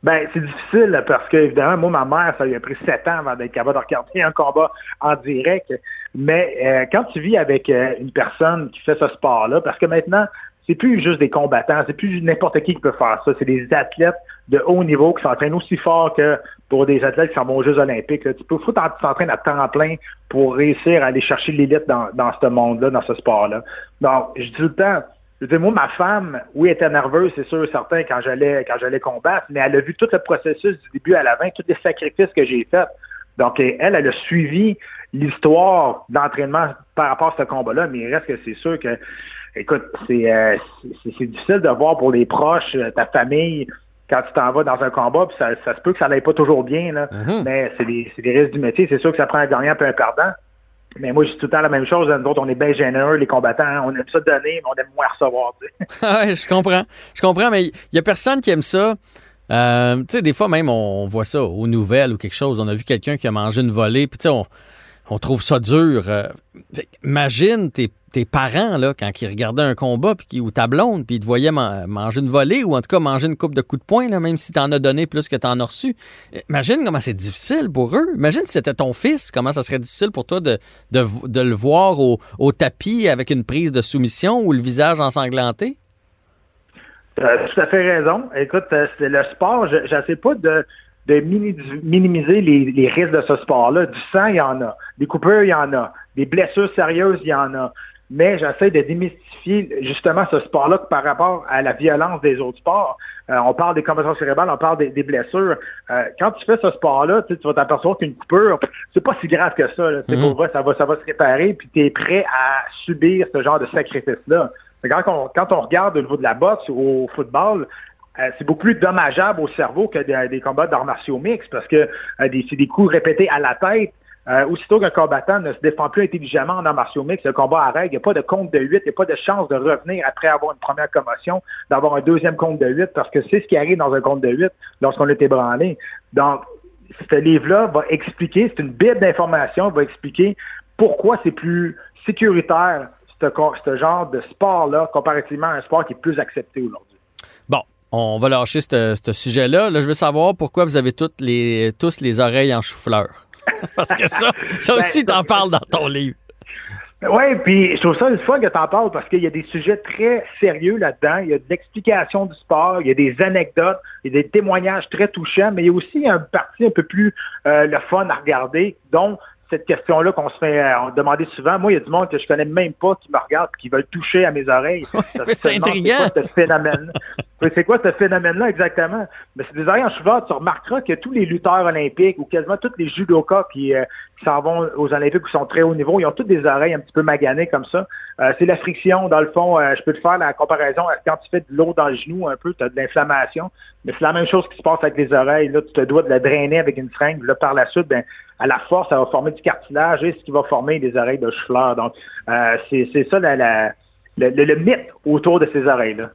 Ben, c'est difficile parce que, évidemment, moi, ma mère, ça lui a pris sept ans avant d'être capable de regarder un combat en direct. Mais euh, quand tu vis avec euh, une personne qui fait ce sport-là, parce que maintenant, c'est plus juste des combattants, c'est plus n'importe qui qui peut faire ça. C'est des athlètes de haut niveau qui s'entraînent aussi fort que pour des athlètes qui s'en vont aux Jeux olympiques. Tu peux t'entraîner à temps plein pour réussir à aller chercher l'élite dans, dans ce monde-là, dans ce sport-là. Donc, je dis tout le temps, je dis, moi, ma femme, oui, elle était nerveuse, c'est sûr, certain, quand j'allais quand j'allais combattre, mais elle a vu tout le processus du début à la fin, tous les sacrifices que j'ai faits. Donc, elle, elle a suivi l'histoire d'entraînement par rapport à ce combat-là, mais il reste que c'est sûr que, écoute, euh, c'est difficile de voir pour les proches, euh, ta famille, quand tu t'en vas dans un combat, puis ça, ça se peut que ça n'aille pas toujours bien, là, mm-hmm. mais c'est des, des risques du métier. C'est sûr que ça prend un gagnant et un perdant. Mais moi, je dis tout le temps la même chose. Nous autres, on est bien généreux, les combattants. Hein. On aime ça donner, mais on aime moins recevoir. oui, je comprends. Je comprends, mais il n'y a personne qui aime ça. Euh, tu sais, des fois même, on voit ça aux nouvelles ou quelque chose. On a vu quelqu'un qui a mangé une volée, puis tu sais, on, on trouve ça dur. Euh, imagine tes, parents, là, quand ils regardaient un combat, puis, ou ta blonde, puis ils te voyaient manger une volée, ou en tout cas manger une coupe de coups de poing, là, même si tu en as donné plus que tu en as reçu. Imagine comment c'est difficile pour eux. Imagine si c'était ton fils, comment ça serait difficile pour toi de, de, le voir au, au, tapis avec une prise de soumission ou le visage ensanglanté? Tu as tout à fait raison. Écoute, euh, c'est le sport, je ne sais pas de de minimiser les, risques de ce sport-là. Du sang, il y en a. Des coupures, il y en a. Des blessures sérieuses, il y en a. Mais j'essaie de démystifier justement ce sport-là par rapport à la violence des autres sports. Euh, on parle des commotions cérébrales, on parle des, blessures. Euh, quand tu fais ce sport-là, tu vas t'apercevoir qu'une coupure, c'est pas si grave que ça. Mm-hmm. ça, va, ça va se réparer, puis tu es prêt à subir ce genre de sacrifice-là. Quand on, quand on regarde au niveau de la boxe ou au football, euh, c'est beaucoup plus dommageable au cerveau que des, combats d'arts martiaux mixtes parce que euh, c'est des coups répétés à la tête. Euh, aussitôt qu'un combattant ne se défend plus intelligemment en arts martiaux mixtes, le combat arrête. Il n'y a pas de compte de 8, il n'y a pas de chance de revenir après avoir une première commotion, d'avoir un deuxième compte de 8 parce que c'est ce qui arrive dans un compte de 8 lorsqu'on est ébranlé. Donc, ce livre-là va expliquer, c'est une bible d'information, va expliquer pourquoi c'est plus sécuritaire ce, ce genre de sport-là comparativement à un sport qui est plus accepté aujourd'hui. Bon, on va lâcher ce sujet-là. Là, je veux savoir pourquoi vous avez toutes les, tous les oreilles en chou-fleur. Parce que ça, ça aussi, ben, t'en parles dans ton livre. Oui, puis je trouve ça une fois que tu en parles parce qu'il y a des sujets très sérieux là-dedans. Il y a de l'explication du sport, il y a des anecdotes, il y a des témoignages très touchants, mais il y a aussi un parti un peu plus euh, le fun à regarder, dont cette question-là qu'on se fait euh, demander souvent. Moi, il y a du monde que je connais même pas qui me regarde qui veulent toucher à mes oreilles. c'est intriguant. C'est quoi ce phénomène? c'est quoi ce phénomène-là exactement? Mais c'est des oreilles en cheveux. Tu remarqueras que tous les lutteurs olympiques ou quasiment tous les judokas qui, euh, qui s'en vont aux Olympiques ou sont très haut niveau, ils ont toutes des oreilles un petit peu maganées comme ça. Euh, c'est la friction. Dans le fond, je peux te faire la comparaison. Quand tu fais de l'eau dans le genou un peu, tu as de l'inflammation. Mais c'est la même chose qui se passe avec les oreilles. Là, tu te dois de la drainer avec une seringue. Là, par la suite, ben, à la force, ça va former du cartilage et ce qui va former des oreilles de chou-fleur. Donc, euh, c'est ça le, mythe autour de ces oreilles-là.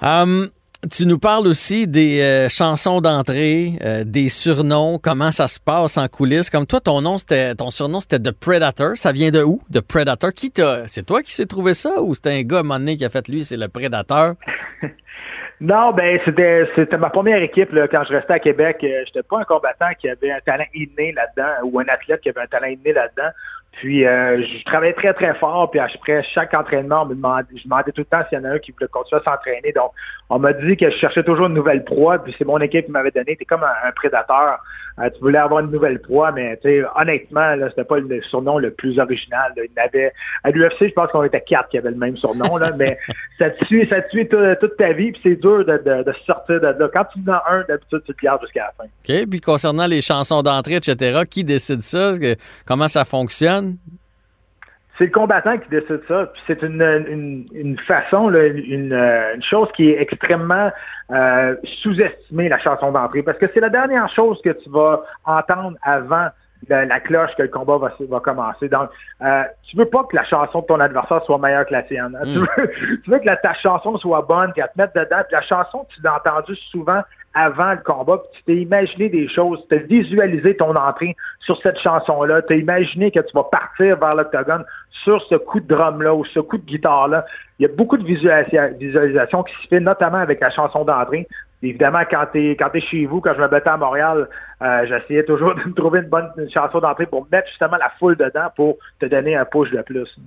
Hum, tu nous parles aussi des euh, chansons d'entrée, euh, des surnoms, comment ça se passe en coulisses? Comme toi, ton nom, c'était ton surnom, c'était The Predator. Ça vient de où, The Predator? Qui t'a. C'est toi qui s'est trouvé ça ou c'était un gars à un moment donné qui a fait lui, c'est le Predator? Non, ben c'était c'était ma première équipe là, quand je restais à Québec. Euh, J'étais pas un combattant qui avait un talent inné là-dedans ou un athlète qui avait un talent inné là-dedans. Puis euh, je travaillais très, très fort. Puis après chaque entraînement, on me je demandais tout le temps s'il y en a un qui voulait continuer à s'entraîner. Donc, on m'a dit que je cherchais toujours une nouvelle proie. Puis c'est mon équipe qui m'avait donné. T'es comme un, prédateur. Euh, tu voulais avoir une nouvelle proie, mais honnêtement, là, c'était pas le surnom le plus original. Il avait, à l'UFC, je pense qu'on était quatre qui avaient le même surnom. Là, mais ça te suit, ça te suit toute, ta vie. Puis c'est dur de, de, sortir de là. Quand tu en as un, d'habitude, tu te gardes jusqu'à la fin. OK. Puis concernant les chansons d'entrée, etc., qui décide ça? Comment ça fonctionne? C'est le combattant qui décide ça. c'est une, façon, euh, une, chose qui est extrêmement euh, sous-estimée, la chanson d'entrée, parce que c'est la dernière chose que tu vas entendre avant la, cloche que le combat va, va commencer. Donc, euh, tu veux pas que la chanson de ton adversaire soit meilleure que la tienne. Hein. Mm. Tu, veux, que ta chanson soit bonne, qu'elle te mette dedans. Puis la chanson, tu l'as entendue souvent avant le combat, puis tu t'es imaginé des choses, tu as visualisé ton entrée sur cette chanson-là, tu as imaginé que tu vas partir vers l'octogone sur ce coup de drum-là ou ce coup de guitare-là. Il y a beaucoup de visualisation qui se fait, notamment avec la chanson d'entrée. Évidemment, quand tu es, chez vous, quand je me battais à Montréal, euh, j'essayais toujours de me trouver une bonne chanson d'entrée pour mettre justement la foule dedans pour te donner un push de plus.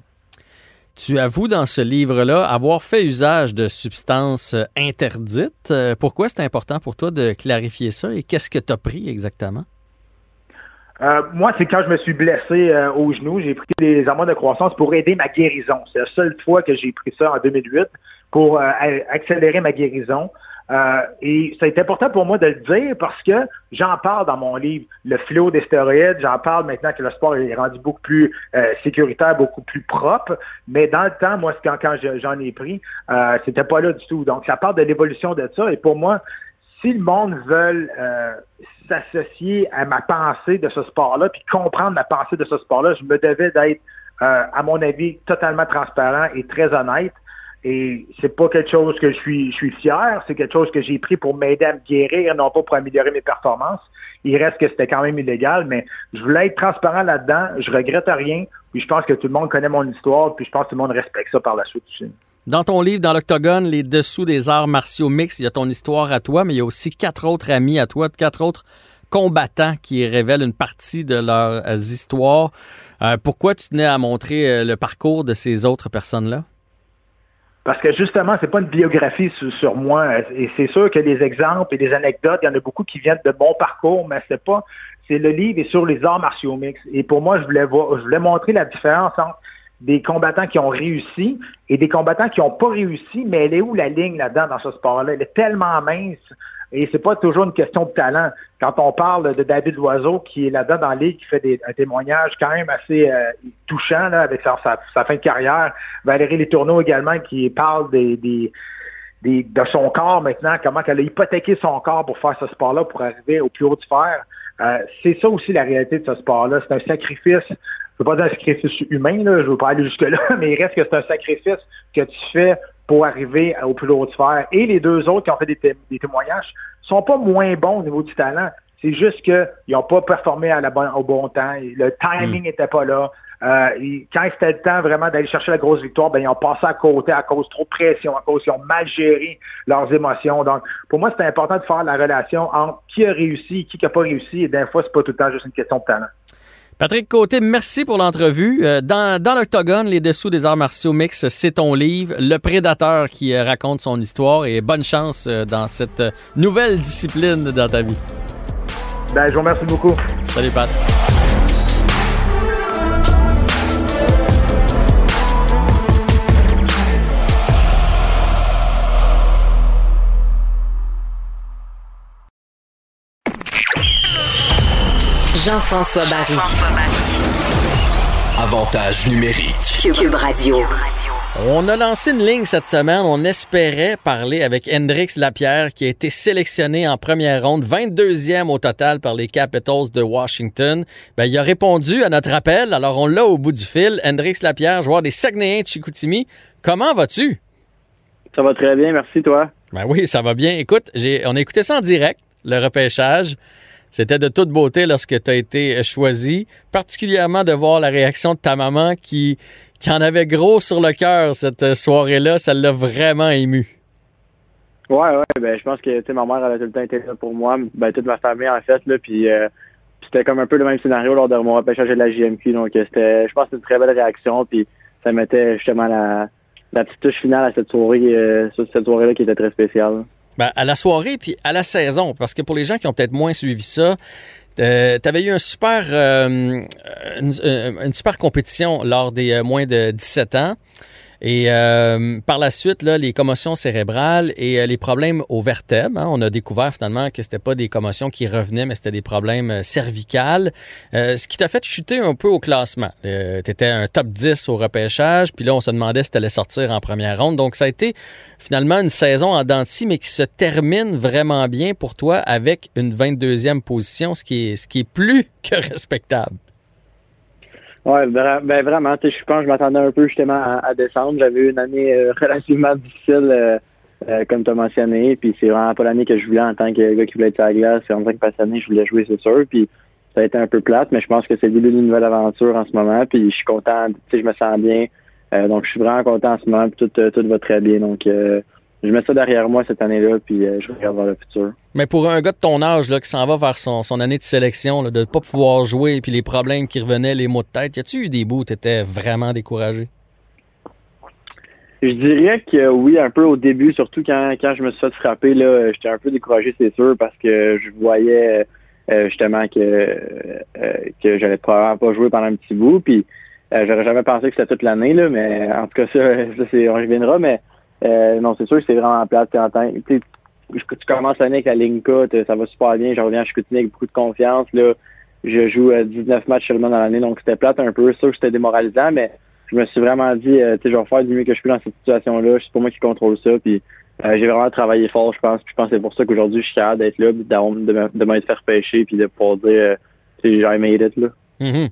Tu avoues dans ce livre-là avoir fait usage de substances interdites. Euh, pourquoi c'est important pour toi de clarifier ça et qu'est-ce que tu as pris exactement? Euh, moi, c'est quand je me suis blessé euh, au genou, j'ai pris des hormones de croissance pour aider ma guérison. C'est la seule fois que j'ai pris ça en 2008 pour accélérer ma guérison. Euh, et c'est important pour moi de le dire parce que j'en parle dans mon livre, le flot des stéroïdes, j'en parle maintenant que le sport est rendu beaucoup plus euh, sécuritaire, beaucoup plus propre, mais dans le temps, moi, quand, quand j'en ai pris, euh, c'était pas là du tout. Donc, ça parle de l'évolution de ça, et pour moi, si le monde veut euh, s'associer à ma pensée de ce sport-là, puis comprendre ma pensée de ce sport-là, je me devais d'être, à mon avis, totalement transparent et très honnête. Et c'est pas quelque chose que je suis, je suis fier, c'est quelque chose que j'ai pris pour m'aider à me guérir, non pas pour améliorer mes performances. Il reste que c'était quand même illégal, mais je voulais être transparent là-dedans. Je regrette rien. Puis je pense que tout le monde connaît mon histoire, puis je pense que tout le monde respecte ça par la suite aussi. Dans ton livre, dans l'Octogone, Les dessous des arts martiaux mixtes, il y a ton histoire à toi, mais il y a aussi quatre autres amis à toi, quatre autres combattants qui révèlent une partie de leurs histoires. Euh, pourquoi tu tenais à montrer euh, le parcours de ces autres personnes-là? Parce que justement, c'est pas une biographie sur, moi. Et c'est sûr que des exemples et des anecdotes, il y en a beaucoup qui viennent de mon parcours, mais c'est pas. C'est le livre est sur les arts martiaux mix. Et pour moi, je voulais voir, je voulais montrer la différence entre des combattants qui ont réussi et des combattants qui n'ont pas réussi, mais elle est où la ligne là-dedans dans ce sport-là? Elle est tellement mince. Et c'est pas toujours une question de talent. Quand on parle de David Loiseau, qui est là-dedans dans l'île, qui fait des, un témoignage quand même assez euh, touchant là, avec sa, sa, fin de carrière. Valérie Letourneau également, qui parle des, des, des, de son corps maintenant, comment elle a hypothéqué son corps pour faire ce sport-là, pour arriver au plus haut du fer. Euh, c'est ça aussi la réalité de ce sport-là. C'est un sacrifice. Je veux pas dire un sacrifice humain, là, je veux pas aller jusque-là, mais il reste que c'est un sacrifice que tu fais pour arriver au plus haut de sphère. Et les deux autres qui ont fait des, des témoignages sont pas moins bons au niveau du talent. C'est juste qu'ils n'ont pas performé à la bonne, au bon temps. Le timing n'était hmm. pas là. Euh, quand c'était le temps vraiment d'aller chercher la grosse victoire, ben, ils ont passé à côté à cause de trop de pression, à cause qu'ils ont mal géré leurs émotions. Donc, pour moi, c'est important de faire la relation entre qui a réussi et qui n'a pas réussi. Et des fois, c'est pas tout le temps juste une question de talent. Patrick Côté, merci pour l'entrevue. Euh, dans, dans l'Octogone, Les Dessous des arts martiaux mix, c'est ton livre, Le Prédateur qui euh, raconte son histoire et bonne chance euh, dans cette nouvelle discipline dans ta vie. Ben, je vous remercie beaucoup. Salut, Pat. Jean-François Barry. Avantage numérique. Cube Radio. On a lancé une ligne cette semaine. On espérait parler avec Hendrix Lapierre, qui a été sélectionné en première ronde, 22e au total par les Capitals de Washington. Ben, il a répondu à notre appel, alors on l'a au bout du fil. Hendrix Lapierre, joueur des Saguenayens de Chicoutimi. Comment vas-tu? Ça va très bien, merci toi. Ben oui, ça va bien. Écoute, on a écouté ça en direct, le repêchage. C'était de toute beauté lorsque tu as été choisi, particulièrement de voir la réaction de ta maman qui, qui en avait gros sur le cœur cette soirée-là. Ça l'a vraiment ému. Ouais, ouais, ben je pense que ma mère elle a tout le temps été là pour moi, ben toute ma famille en fait là, puis euh, c'était comme un peu le même scénario lors de mon repêchage de la JMQ, donc euh, c'était, je pense, une très belle réaction, puis ça mettait justement la, la petite touche finale à cette soirée, euh, cette soirée-là qui était très spéciale. Ben, à la soirée puis à la saison, parce que pour les gens qui ont peut-être moins suivi ça, euh, tu avais eu un super, euh, une, une, super compétition lors des euh, moins de 17 ans. Et euh, par la suite, là, les commotions cérébrales et euh, les problèmes aux vertèbres, hein, on a découvert finalement que c'était pas des commotions qui revenaient, mais c'était des problèmes euh, cervicales, ce qui t'a fait chuter un peu au classement. tu étais un top 10 au repêchage, puis là, on se demandait si tu allais sortir en première ronde. Donc, ça a été finalement une saison en denti, mais qui se termine vraiment bien pour toi avec une 22e position, ce qui ce qui est plus que respectable. Oui, ben vraiment. Je pense que je m'attendais un peu justement à, descendre. J'avais eu une année euh, relativement difficile, euh, euh, comme tu as mentionné. Puis c'est vraiment pas l'année que je voulais en tant que gars qui voulait être à la glace. En tant que passionné, je voulais jouer, c'est sûr. Puis ça a été un peu plate, mais je pense que c'est le début d'une nouvelle aventure en ce moment. Puis je suis content. Je me sens bien. donc je suis vraiment content en ce moment. Puis tout, tout va très bien. Donc je mets ça derrière moi cette année-là, puis euh, je regarde vers le futur. Mais pour un gars de ton âge là, qui s'en va vers son, année de sélection, de ne pas pouvoir jouer, puis les problèmes qui revenaient, les maux de tête, y a-tu eu des bouts où tu étais vraiment découragé? Je dirais que oui, un peu au début, surtout quand, quand je me suis fait frapper, là, j'étais un peu découragé, c'est sûr, parce que je voyais euh, justement que, euh, que j'allais probablement pas jouer pendant un petit bout. Puis euh, j'aurais jamais pensé que c'était toute l'année, là, mais en tout cas, ça, ça c'est, on reviendra, mais non, c'est sûr que c'est vraiment plate. Tu, tu commences l'année avec la Linka, ça va super bien, je reviens à Chicoutimi avec beaucoup de confiance. Là, je joue 19 matchs seulement dans l'année, donc c'était plate un peu. Ça, c'était démoralisant, mais je me suis vraiment dit, euh, tu sais, je vais faire du mieux que je peux dans cette situation-là. C'est pas moi qui contrôle ça. Puis euh, j'ai vraiment travaillé fort, je pense. Puis je pense que c'est pour ça qu'aujourd'hui, je suis capable d'être là, de, de m'être fait pêcher, puis de pouvoir dire, euh, j'ai made it, là. Mm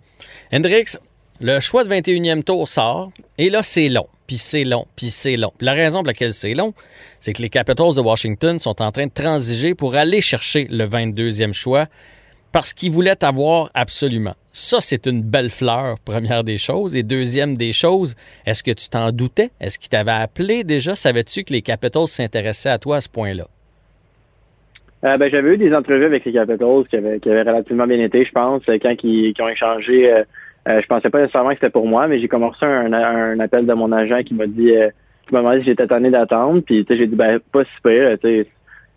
Hendrix, le choix de 21e tour sort, et là, c'est long, puis c'est long, puis c'est long. la raison pour laquelle c'est long, c'est que les Capitals de Washington sont en train de transiger pour aller chercher le 22e choix parce qu'ils voulaient avoir absolument. Ça, c'est une belle fleur, première des choses. Et deuxième des choses, est-ce que tu t'en doutais? Est-ce qu'ils t'avaient appelé déjà? Savais-tu que les Capitals s'intéressaient à toi à ce point-là? Euh, ben, j'avais eu des entrevues avec les Capitals qui avaient, relativement bien été, je pense, quand ils, ont échangé. Euh, euh, je pensais pas nécessairement que c'était pour moi, mais j'ai commencé un, un, appel de mon agent qui m'a dit, qui m'a demandé si j'étais tanné d'attendre. Puis j'ai dit, ben, pas si pire.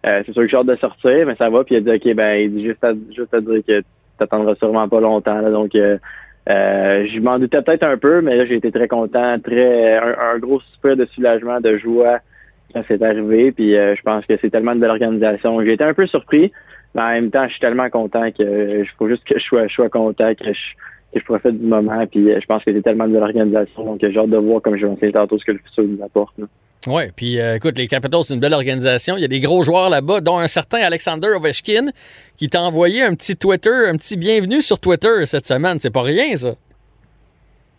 Euh, c'est sûr que j'ai hâte de sortir, mais ça va. Puis il a dit, OK, ben, il dit juste à, juste à dire que t'attendras sûrement pas longtemps. donc, euh, euh, je m'en doutais peut-être un peu, mais là, j'ai été très content, très un, gros super de soulagement, de joie quand c'est arrivé. Puis je pense que c'est tellement une belle organisation. J'ai été un peu surpris, mais en même temps, je suis tellement content que il faut juste que je sois, je sois content, que je, que je profite du moment. Puis je pense que c'est tellement une belle organisation. Donc, j'ai hâte de voir, comme je vais dire tantôt, ce que le futur nous apporte. Oui, puis euh, écoute, les Capitals, c'est une belle organisation. Il y a des gros joueurs là-bas, dont un certain Alexander Ovechkin, qui t'a envoyé un petit Twitter, un petit bienvenue sur Twitter cette semaine. C'est pas rien, ça.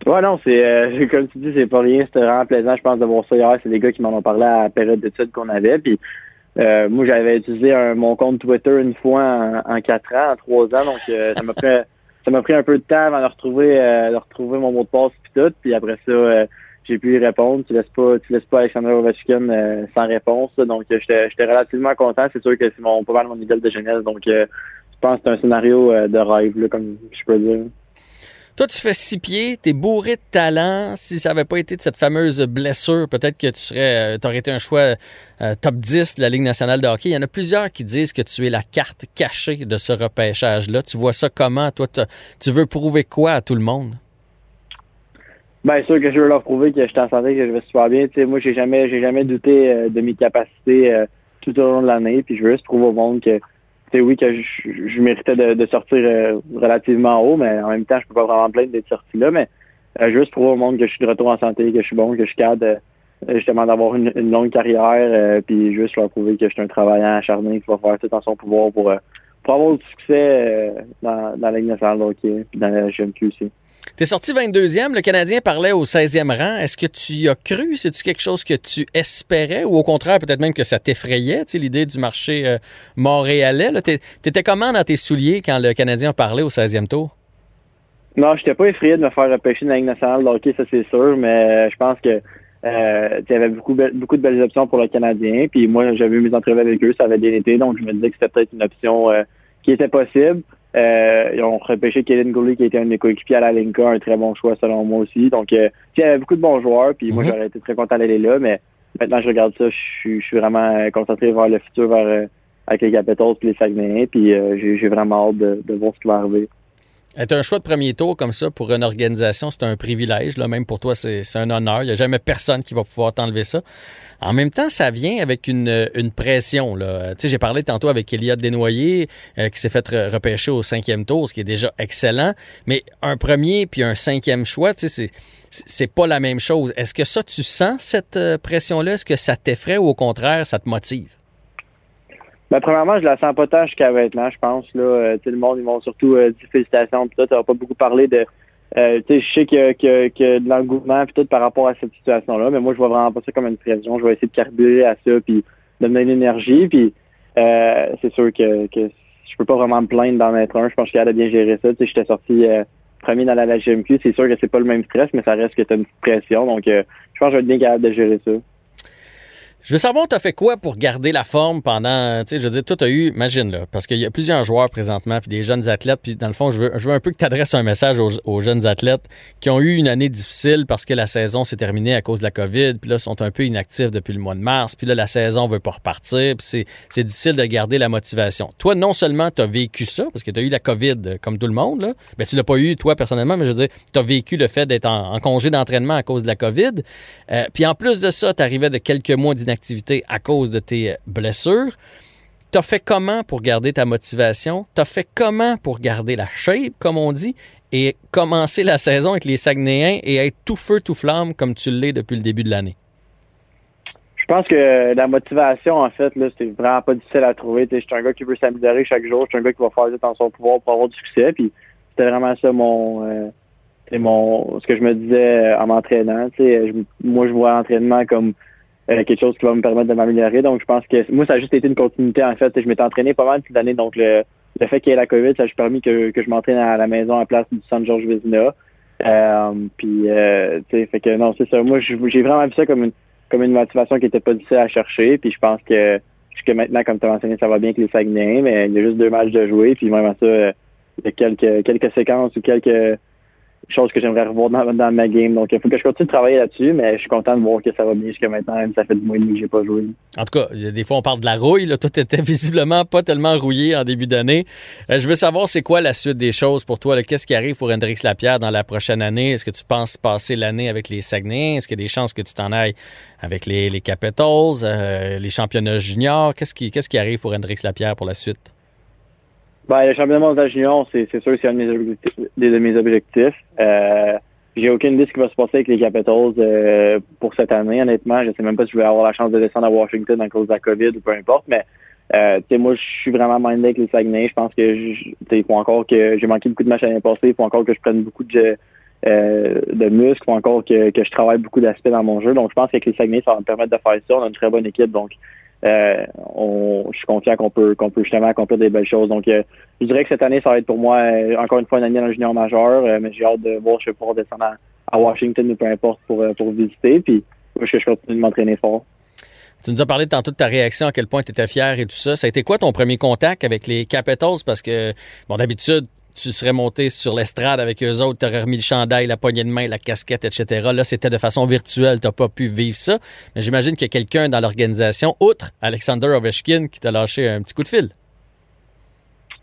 Ouais, non, c'est euh, comme tu dis, c'est pas rien. C'était vraiment plaisant, je pense, de voir ça hier. C'est des gars qui m'en ont parlé à la période d'études qu'on avait. Puis euh, moi, j'avais utilisé mon compte Twitter une fois en, quatre ans, en trois ans. Donc ça m'a pris ça m'a pris un peu de temps avant de retrouver de retrouver mon mot de passe puis tout. Puis après ça j'ai pu y répondre. Tu laisses pas, tu laisses pas Alexander Ovechkin euh, sans réponse. Donc, j'étais relativement content. C'est sûr que c'est mon, pas mal mon idole de jeunesse. Donc, euh, je pense que c'est un scénario euh, de rêve, là, comme je peux dire. Toi, tu fais six pieds, tu es bourré de talent. Si ça n'avait pas été de cette fameuse blessure, peut-être que tu serais, aurais été un choix top 10 de la Ligue nationale de hockey. Il y en a plusieurs qui disent que tu es la carte cachée de ce repêchage-là. Tu vois ça comment? Toi, tu veux prouver quoi à tout le monde? Bien sûr que je veux leur prouver que je suis en santé, que je vais super bien. moi, j'ai jamais, j'ai jamais douté euh, de mes capacités euh, tout au long de l'année. Puis je veux juste prouver au monde que, oui, que je, méritais de, sortir euh, relativement haut, mais en même temps, je peux pas vraiment plaindre d'être sorti là. Mais veux juste prouver au monde que je suis de retour en santé, que je suis bon, que je suis capable justement d'avoir une, longue carrière. puis juste leur prouver que je suis un travaillant acharné qui va faire tout en son pouvoir pour, pour avoir du succès dans, dans la Ligue nationale puis dans la GMQ aussi. T'es sorti 22e, le Canadien parlait au 16e rang. Est-ce que tu y as cru? C'est-tu quelque chose que tu espérais? Ou au contraire, peut-être même que ça t'effrayait, l'idée du marché euh, montréalais? T'étais comment dans tes souliers quand le Canadien parlait au 16e tour? Non, je n'étais pas effrayé de me faire repêcher dans la Ligue nationale ça c'est sûr, mais euh, je pense que euh, y beaucoup, de belles options pour le Canadien. Puis moi, j'avais eu mes entrevues avec eux, ça avait bien été, donc je me disais que c'était peut-être une option qui était possible. Euh, ils ont repêché Kevin Gourley qui était un de mes coéquipiers à la Linka, un très bon choix selon moi aussi. Donc, euh, il y avait beaucoup de bons joueurs, puis moi, mhm. j'aurais été très content d'aller là, mais maintenant, je regarde ça, je suis, vraiment euh, concentré vers le futur, vers euh, avec les Capitals puis les Saguenayens, puis j'ai vraiment hâte de, de, voir ce qui va arriver. Être un choix de premier tour comme ça pour une organisation, c'est un privilège. Là. Même pour toi, c'est un honneur. Il n'y a jamais personne qui va pouvoir t'enlever ça. En même temps, ça vient avec une, une pression. Là. J'ai parlé tantôt avec Eliott Desnoyers, euh, qui s'est fait repêcher au cinquième tour, ce qui est déjà excellent. Mais un premier puis un cinquième choix, sais, c'est pas la même chose. Est-ce que ça, tu sens cette euh, pression-là? Est-ce que ça t'effraie ou au contraire, ça te motive? Ben, premièrement, je la sens pas tant jusqu'à maintenant, je pense. Là, euh, le monde, ils vont surtout euh, dire félicitations. Puis tu n'as pas beaucoup parlé de. Euh, je sais y, a, de l'engouement puis tout par rapport à cette situation-là, mais moi, je vois vraiment pas ça comme une pression. Je vais essayer de carburer à ça puis de donner l'énergie. Puis euh, c'est sûr que, que je peux pas vraiment me plaindre d'en être un. Je pense qu'il a bien gérer ça. Tu j'étais sorti premier dans la, la GMQ. C'est sûr que c'est pas le même stress, mais ça reste que tu as une petite pression. Donc, je pense que je vais être bien capable de gérer ça. Je veux savoir, tu as fait quoi pour garder la forme pendant, tu sais, je veux dire, toi, tu as eu, imagine, là, parce qu'il y a plusieurs joueurs présentement, puis des jeunes athlètes, puis dans le fond, je veux, je veux un peu que tu adresses un message aux, jeunes athlètes qui ont eu une année difficile parce que la saison s'est terminée à cause de la COVID, puis là, sont un peu inactifs depuis le mois de mars, puis là, la saison veut pas repartir, puis c'est difficile de garder la motivation. Toi, non seulement tu as vécu ça, parce que tu as eu la COVID comme tout le monde, là, ben, tu l'as pas eu, toi, personnellement, mais je veux dire, tu as vécu le fait d'être en, congé d'entraînement à cause de la COVID, euh, puis en plus de ça, tu arrivais de quelques mois d'inactivité à cause de tes blessures. T'as fait comment pour garder ta motivation? T'as fait comment pour garder la shape, comme on dit, et commencer la saison avec les Saguenayens et être tout feu, tout flamme comme tu l'es depuis le début de l'année? Je pense que la motivation, en fait, là, c'est vraiment pas difficile à trouver. Je suis un gars qui veut s'améliorer chaque jour. Je suis un gars qui va faire tout en son pouvoir pour avoir du succès. Puis c'était vraiment ça mon, euh, mon ce que je me disais en m'entraînant. Moi, je vois l'entraînement comme euh, quelque chose qui va me permettre de m'améliorer. Donc, je pense que moi, ça a juste été une continuité, en fait. Je m'étais entraîné pas mal cette année. Donc, le, le fait qu'il y ait la COVID, ça a permis que, que je m'entraîne à la maison en place du San Georges Vézina. Euh, puis, euh, tu sais, fait que non, c'est ça. Moi, j'ai vraiment vu ça comme une, comme une motivation qui était pas difficile à chercher. Puis, je pense que jusque maintenant, comme tu as mentionné, ça va bien que les Saguenayens, mais il y a juste deux matchs de jouer. Puis, même à ça, il y a quelques, quelques séquences ou quelques chose que j'aimerais revoir dans, ma game. Donc, il faut que je continue de travailler là-dessus, mais je suis content de voir que ça va bien jusqu'à maintenant. Ça fait du mois et demi que j'ai pas joué. En tout cas, des fois, on parle de la rouille. Là. Toi, tu étais visiblement pas tellement rouillé en début d'année. Euh, je veux savoir, c'est quoi la suite des choses pour toi? Qu'est-ce qui arrive pour Hendrix Lapierre dans la prochaine année? Est-ce que tu penses passer l'année avec les Saguenay? Est-ce qu'il y a des chances que tu t'en ailles avec les, les Capitals, euh, les championnats juniors? Qu'est-ce qui, qu'est-ce qui arrive pour Hendrix Lapierre pour la suite? Ben, le championnat mondial junior, c'est sûr c'est un de mes objectifs. De mes objectifs. Euh, j'ai aucune idée ce qui va se passer avec les Capitals euh, pour cette année, honnêtement. Je sais même pas si je vais avoir la chance de descendre à Washington à cause de la COVID ou peu importe, mais euh, moi, je suis vraiment mindé avec les Saguenay. Je pense que il faut encore que j'ai manqué beaucoup de matchs l'année passée. Il faut encore que je prenne beaucoup de, euh, de muscles. Il faut encore que, que je travaille beaucoup d'aspects dans mon jeu. Donc, je pense qu'avec les Saguenay, ça va me permettre de faire ça. On a une très bonne équipe. Donc, euh, je suis confiant qu'on peut peut justement accomplir des belles choses. Donc, euh, je dirais que cette année, ça va être pour moi euh, encore une fois une année le junior majeur, mais j'ai hâte de voir si je vais pouvoir descendre à, Washington ou peu importe pour, pour visiter. Puis, je, je continue de m'entraîner fort. Tu nous as parlé tantôt de ta réaction, à quel point tu étais fier et tout ça. Ça a été quoi ton premier contact avec les Capitals? Parce que, bon, d'habitude, tu serais monté sur l'estrade avec eux autres, tu aurais remis le chandail, la poignée de main, la casquette, etc. Là, c'était de façon virtuelle, tu pas pu vivre ça. Mais j'imagine qu'il y a quelqu'un dans l'organisation, outre Alexander Ovechkin, qui t'a lâché un petit coup de fil.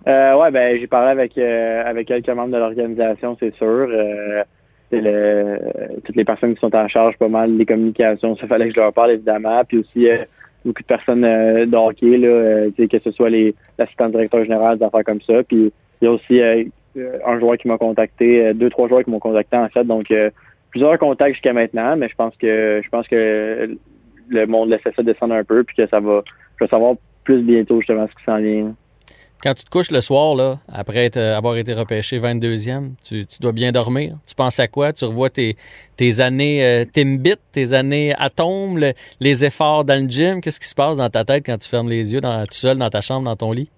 Euh, ouais, ben j'ai parlé avec euh, avec quelques membres de l'organisation, c'est sûr. Euh, le, toutes les personnes qui sont en charge pas mal des communications, ça fallait que je leur parle évidemment. Puis aussi euh, beaucoup de personnes de hockey, là, que ce soit les l'assistant directeur général, des affaires comme ça. Puis il y a aussi euh, un joueur qui m'a contacté, euh, deux, trois joueurs qui m'ont contacté en fait. Donc euh, plusieurs contacts jusqu'à maintenant, mais je pense que je pense que le monde laisse ça descendre un peu puis que ça va. Je vais savoir plus bientôt justement ce qui s'en vient. Quand tu te couches le soir, là, après avoir été repêché 22e, tu, dois bien dormir. Tu penses à quoi? Tu revois tes, années euh, Timbit, tes années Atom, les efforts dans le gym. Qu'est-ce qui se passe dans ta tête quand tu fermes les yeux dans, tout seul dans ta chambre, dans ton lit?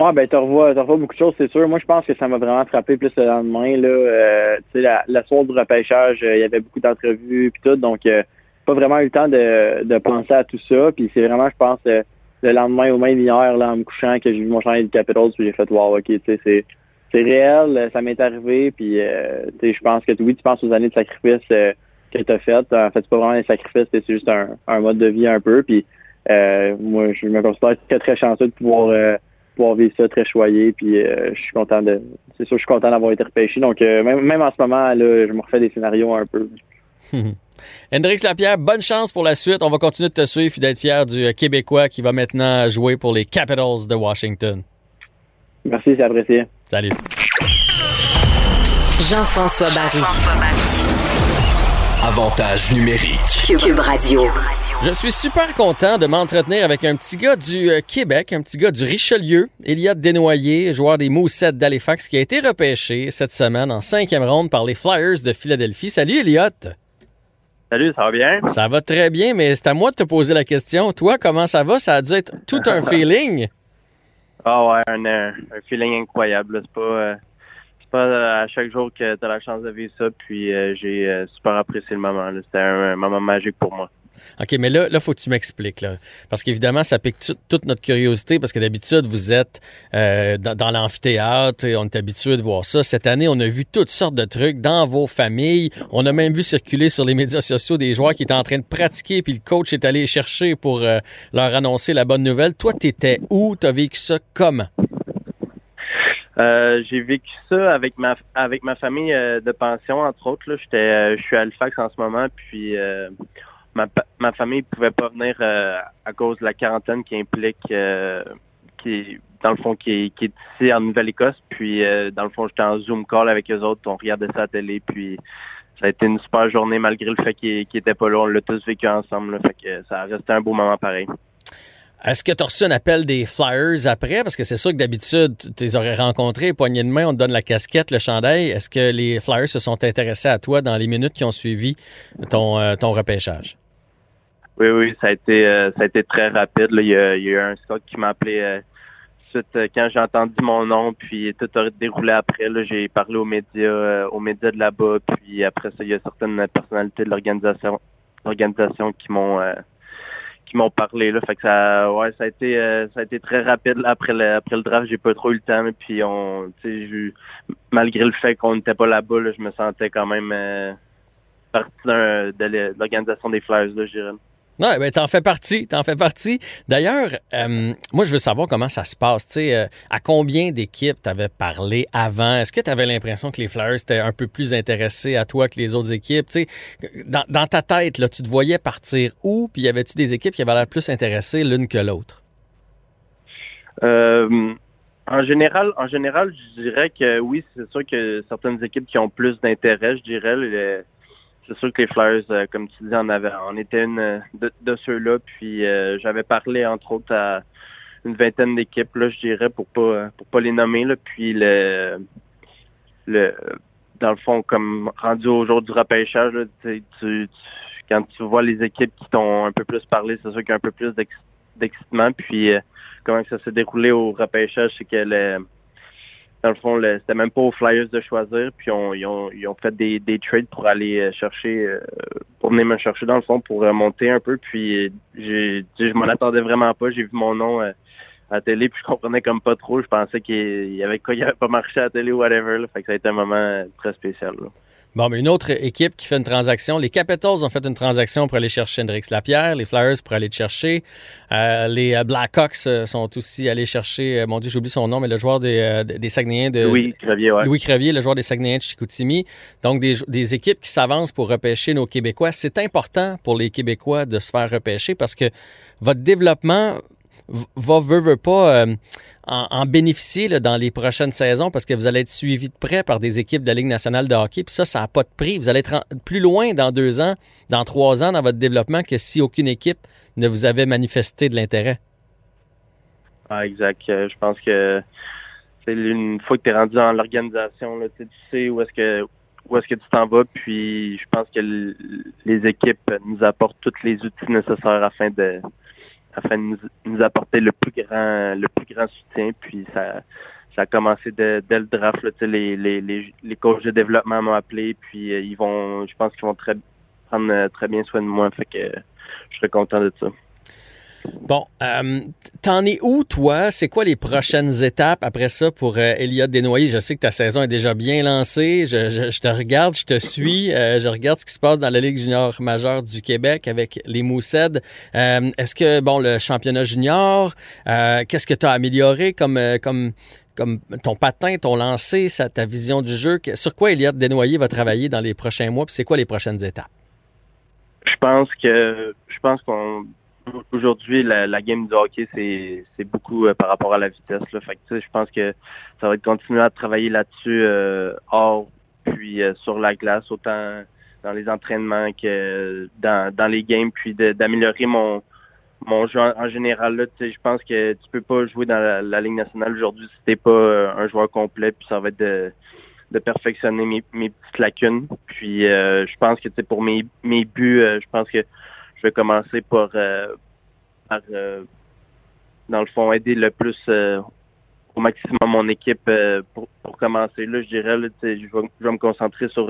Ouais, ben, tu revois, revois beaucoup de choses, c'est sûr. Moi, je pense que ça m'a vraiment frappé plus le lendemain. Là, euh, tu sais, la, la soirée du repêchage, euh, il y avait beaucoup d'entrevues puis tout, donc euh, pas vraiment eu le temps de, de penser à tout ça. Puis c'est vraiment, je pense, le lendemain ou même hier, là, en me couchant, que j'ai vu mon chandail du Capitals, puis j'ai fait wow, ok, tu sais, c'est c'est réel, ça m'est arrivé, puis tu sais, je pense que oui, tu penses aux années de sacrifice que tu faites. En fait, c'est pas vraiment des sacrifices, c'est juste un, un mode de vie un peu. Puis moi, je me considère très, très chanceux de pouvoir pouvoir vivre ça très choyé. Puis euh, je suis content de. C'est sûr, je suis content d'avoir été repêché. Donc euh, même, même, en ce moment, là, je me refais des scénarios un peu. Hendrix Lapierre, bonne chance pour la suite. On va continuer de te suivre et d'être fier du euh, Québécois qui va maintenant jouer pour les Capitals de Washington. Merci, c'est apprécié. Salut. Jean-François Barry. Avantage numérique. Cube Radio. Je suis super content de m'entretenir avec un petit gars du euh, Québec, un petit gars du Richelieu, Eliott Desnoyers, joueur des Moussettes d'Halifax, qui a été repêché cette semaine en cinquième ronde par les Flyers de Philadelphie. Salut Eliott! Salut, ça va bien? Ça va très bien, mais c'est à moi de te poser la question. Toi, comment ça va? Ça a dû être tout un feeling. Ah ouais, un, un feeling incroyable. C'est pas, euh, pas euh, à chaque jour que tu as la chance de vivre ça. Puis j'ai super apprécié le moment. C'était un moment magique pour moi. OK, mais là, il faut que tu m'expliques. Parce qu'évidemment, ça pique toute notre curiosité parce que d'habitude, vous êtes euh, dans, l'amphithéâtre et on est habitué de voir ça. Cette année, on a vu toutes sortes de trucs dans vos familles. On a même vu circuler sur les médias sociaux des joueurs qui étaient en train de pratiquer puis le coach est allé chercher pour euh, leur annoncer la bonne nouvelle. Toi, tu étais où? Tu as vécu ça comment? Euh, j'ai vécu ça avec ma avec ma famille de pension entre autres. J'étais, je suis à Halifax en ce moment, puis ma, ma famille pouvait pas venir euh, à cause de la quarantaine qui implique euh, qui dans le fond qui est, ici en Nouvelle-Écosse puis euh, dans le fond j'étais en Zoom call avec eux autres on regardait ça à télé puis ça a été une super journée malgré le fait qu'ils qu étaient pas là on l'a tous vécu ensemble fait que ça a resté un beau moment pareil est-ce que tu as reçu un appel des Flyers après? Parce que c'est sûr que d'habitude, tu les aurais rencontrés, poignée de main, on te donne la casquette, le chandail. Est-ce que les Flyers se sont intéressés à toi dans les minutes qui ont suivi ton repêchage? Oui, oui, ça a été euh, ça a été très rapide. Il, y a, eu un scout qui m'a appelé euh, suite euh, quand j'ai entendu mon nom, puis tout a déroulé après. J'ai parlé aux médias, aux médias de là-bas, puis après ça, il y a certaines personnalités de l'organisation organisation qui m'ont qui m'ont parlé là fait que ça ouais ça a été ça a été très rapide après le après le draft j'ai pas trop eu le temps puis on malgré le fait qu'on n'était pas là-bas je me sentais quand même partie de l'organisation des Flyers là je non, ben t'en fais partie, t'en fais partie. D'ailleurs, euh, moi je veux savoir comment ça se passe. Tu sais, euh, à combien d'équipes t'avais parlé avant? Est-ce que tu avais l'impression que les Flyers étaient un peu plus intéressés à toi que les autres équipes? Tu sais, dans, ta tête, là, tu te voyais partir où? Puis y avait-tu des équipes qui avaient l'air plus intéressées l'une que l'autre? Euh, En général, en général, je dirais que oui, c'est sûr que certaines équipes qui ont plus d'intérêt, je dirais. C'est sûr que les Flyers, euh, comme tu dis, en avait, on était une de, ceux-là. Puis euh, j'avais parlé entre autres à une vingtaine d'équipes, là, je dirais, pour pas pour pas les nommer. Là. Puis le le dans le fond, comme rendu au jour du repêchage, tu, quand tu vois les équipes qui t'ont un peu plus parlé, c'est sûr qu'il y a un peu plus d'excitement. Puis euh, comment ça s'est déroulé au repêchage, c'est que le, dans le fond, c'était même pas aux Flyers de choisir. Puis ils, ont, fait des, trades pour aller euh, chercher, euh, pour venir me chercher dans le fond, pour monter un peu. Puis j'ai, je m'en attendais vraiment pas. J'ai vu mon nom euh, à la télé, puis je comprenais comme pas trop. Je pensais qu'il y avait quoi, il avait pas marché à la télé ou whatever. Fait que ça a été un moment très spécial. Bon, mais une autre équipe qui fait une transaction. Les Capitals ont fait une transaction pour aller chercher Hendrix Lapierre, les Flyers pour aller le chercher. Euh, les euh, Blackhawks euh, sont aussi allés chercher, mon Dieu, j'oublie son nom, mais le joueur des, des Saguenayens de. Louis Crevier, ouais. Louis Crevier, le joueur des Saguenayens de Chicoutimi. Donc, des, des équipes qui s'avancent pour repêcher nos Québécois. C'est important pour les Québécois de se faire repêcher parce que votre développement va, veut, veut pas euh, en, bénéficier dans les prochaines saisons parce que vous allez être suivi de près par des équipes de la Ligue nationale de hockey. Puis ça, ça n'a pas de prix. Vous allez être plus loin dans deux ans, dans trois ans dans votre développement que si aucune équipe ne vous avait manifesté de l'intérêt. Ah, exact. Euh, je pense que c'est une fois que tu es rendu dans l'organisation, tu sais où est-ce que où est-ce que tu t'en vas, puis je pense que les équipes nous apportent tous les outils nécessaires afin de, afin de nous, apporter le plus grand le plus grand soutien. Puis ça, ça a commencé dès, le draft. Là, les, les, les, les coachs de développement m'ont appelé, puis euh, ils vont, je pense qu'ils vont très prendre euh, très bien soin de moi. Fait que je serais content de ça. Bon, euh, t'en es où, toi? C'est quoi les prochaines étapes après ça pour euh, Elliott Desnoyers? Je sais que ta saison est déjà bien lancée. Je, te regarde, je te suis. Euh, je regarde ce qui se passe dans la Ligue junior majeure du Québec avec les Moussed. Euh, est-ce que, bon, le championnat junior, qu'est-ce que tu as amélioré comme, comme, comme ton patin, ton lancer, ta vision du jeu? Sur quoi Elliott Desnoyers va travailler dans les prochains mois? Puis c'est quoi les prochaines étapes? Je pense que je pense qu'on Aujourd'hui, la, game du hockey, c'est beaucoup euh, par rapport à la vitesse. Là. Fait que, je pense que ça va être continuer à travailler là-dessus euh, hors puis euh, sur la glace, autant dans les entraînements que dans, dans les games, puis d'améliorer mon mon jeu en, général. Là, je pense que tu peux pas jouer dans la, Ligue nationale aujourd'hui si t'es pas un joueur complet, puis ça va être de, de perfectionner mes, mes petites lacunes. Puis je pense que pour mes, mes buts, je pense que je vais commencer par, euh, euh, dans le fond, aider le plus euh, au maximum mon équipe pour, commencer. Là, je dirais, je, vais, me concentrer sur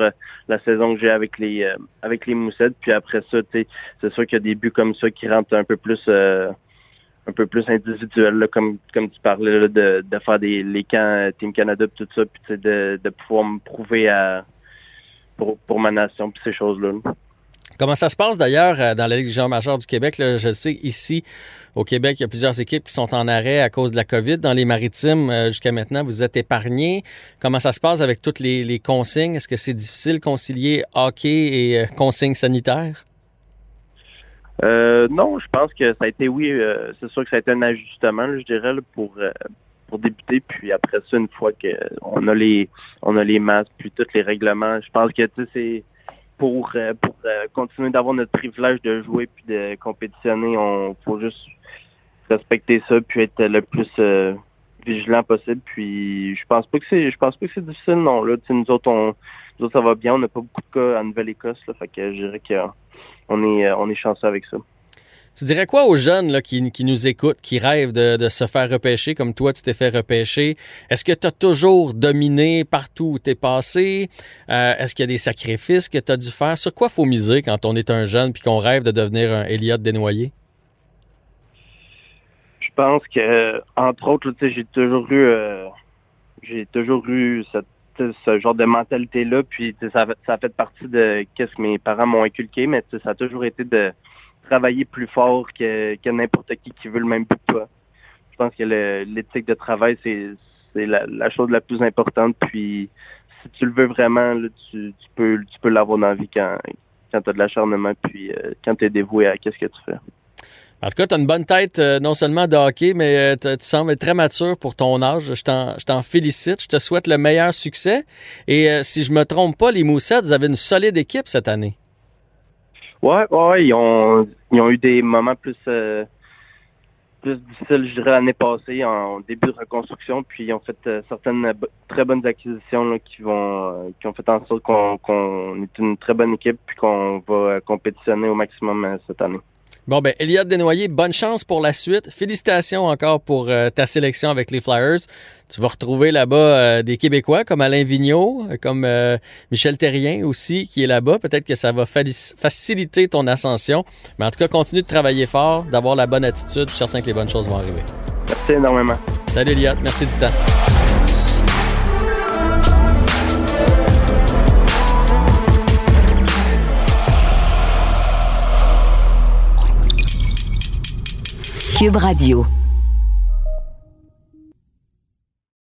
la saison que j'ai avec les avec les Moussettes. Puis après ça, c'est sûr qu'il y a des buts comme ça qui rentrent un peu plus un peu plus individuels, comme tu parlais de, faire des les camps Team Canada tout ça, puis de, pouvoir me prouver pour ma nation puis ces choses-là. Comment ça se passe d'ailleurs euh, dans la Ligue majeure du Québec? je sais ici, au Québec, il y a plusieurs équipes qui sont en arrêt à cause de la COVID. Dans les maritimes, euh, jusqu'à maintenant, vous êtes épargnés. Comment ça se passe avec toutes les, consignes? Est-ce que c'est difficile concilier hockey et euh, consignes sanitaires? non, je pense que ça a été, oui, c'est sûr que ça a été un ajustement, je dirais, pour, pour débuter. Puis après ça, une fois qu'on a les on a les masques, puis tous les règlements, je pense que c'est pour, euh, pour euh, continuer d'avoir notre privilège de jouer puis de compétitionner, on faut juste respecter ça puis être le plus euh, vigilant possible. Puis je pense pas que c'est je pense pas que c'est difficile non là. nous autres on nous autres, ça va bien, on n'a pas beaucoup de cas en Nouvelle-Écosse fait que je dirais qu'on est on est chanceux avec ça. Tu dirais quoi aux jeunes qui, nous écoutent, qui rêvent de, se faire repêcher comme toi, tu t'es fait repêcher? Est-ce que tu as toujours dominé partout où tu passé? Euh, est-ce qu'il y a des sacrifices que tu as dû faire? Sur quoi faut miser quand on est un jeune puis qu'on rêve de devenir un Elliott dénoyé? Je pense que, entre autres, j'ai toujours eu euh, toujours eu ce genre de mentalité-là, puis ça, ça a fait partie de qu'est-ce que mes parents m'ont inculqué, mais ça a toujours été de travailler plus fort que, n'importe qui qui veut le même but que toi. Je pense que l'éthique de travail, c'est la, chose la plus importante. Puis si tu le veux vraiment, tu, peux l'avoir dans la vie quand, tu as de l'acharnement, puis euh, quand tu es dévoué à qu'est-ce que tu fais. En tout cas, tu as une bonne tête, euh, non seulement de hockey, mais euh, tu sembles être très mature pour ton âge. Je t'en félicite. Je te souhaite le meilleur succès. Et si je me trompe pas, les Moussettes, vous avez une solide équipe cette année. Ouais, ouais, ils ont, ils ont eu des moments plus, euh, plus difficiles, je dirais, l'année passée, en début de reconstruction, puis ils ont fait euh, certaines très bonnes acquisitions là, qui vont euh, qui ont fait en sorte qu'on est une très bonne équipe puis qu'on va compétitionner au maximum cette année. Bon, ben, Elliot Desnoyers, bonne chance pour la suite. Félicitations encore pour euh, ta sélection avec les Flyers. Tu vas retrouver là-bas euh, des Québécois comme Alain Vigneault, comme euh, Michel Terrien aussi qui est là-bas. Peut-être que ça va faciliter ton ascension. Mais en tout cas, continue de travailler fort, d'avoir la bonne attitude. Je suis certain que les bonnes choses vont arriver. Merci énormément. Salut Elliot, merci du temps. Radio.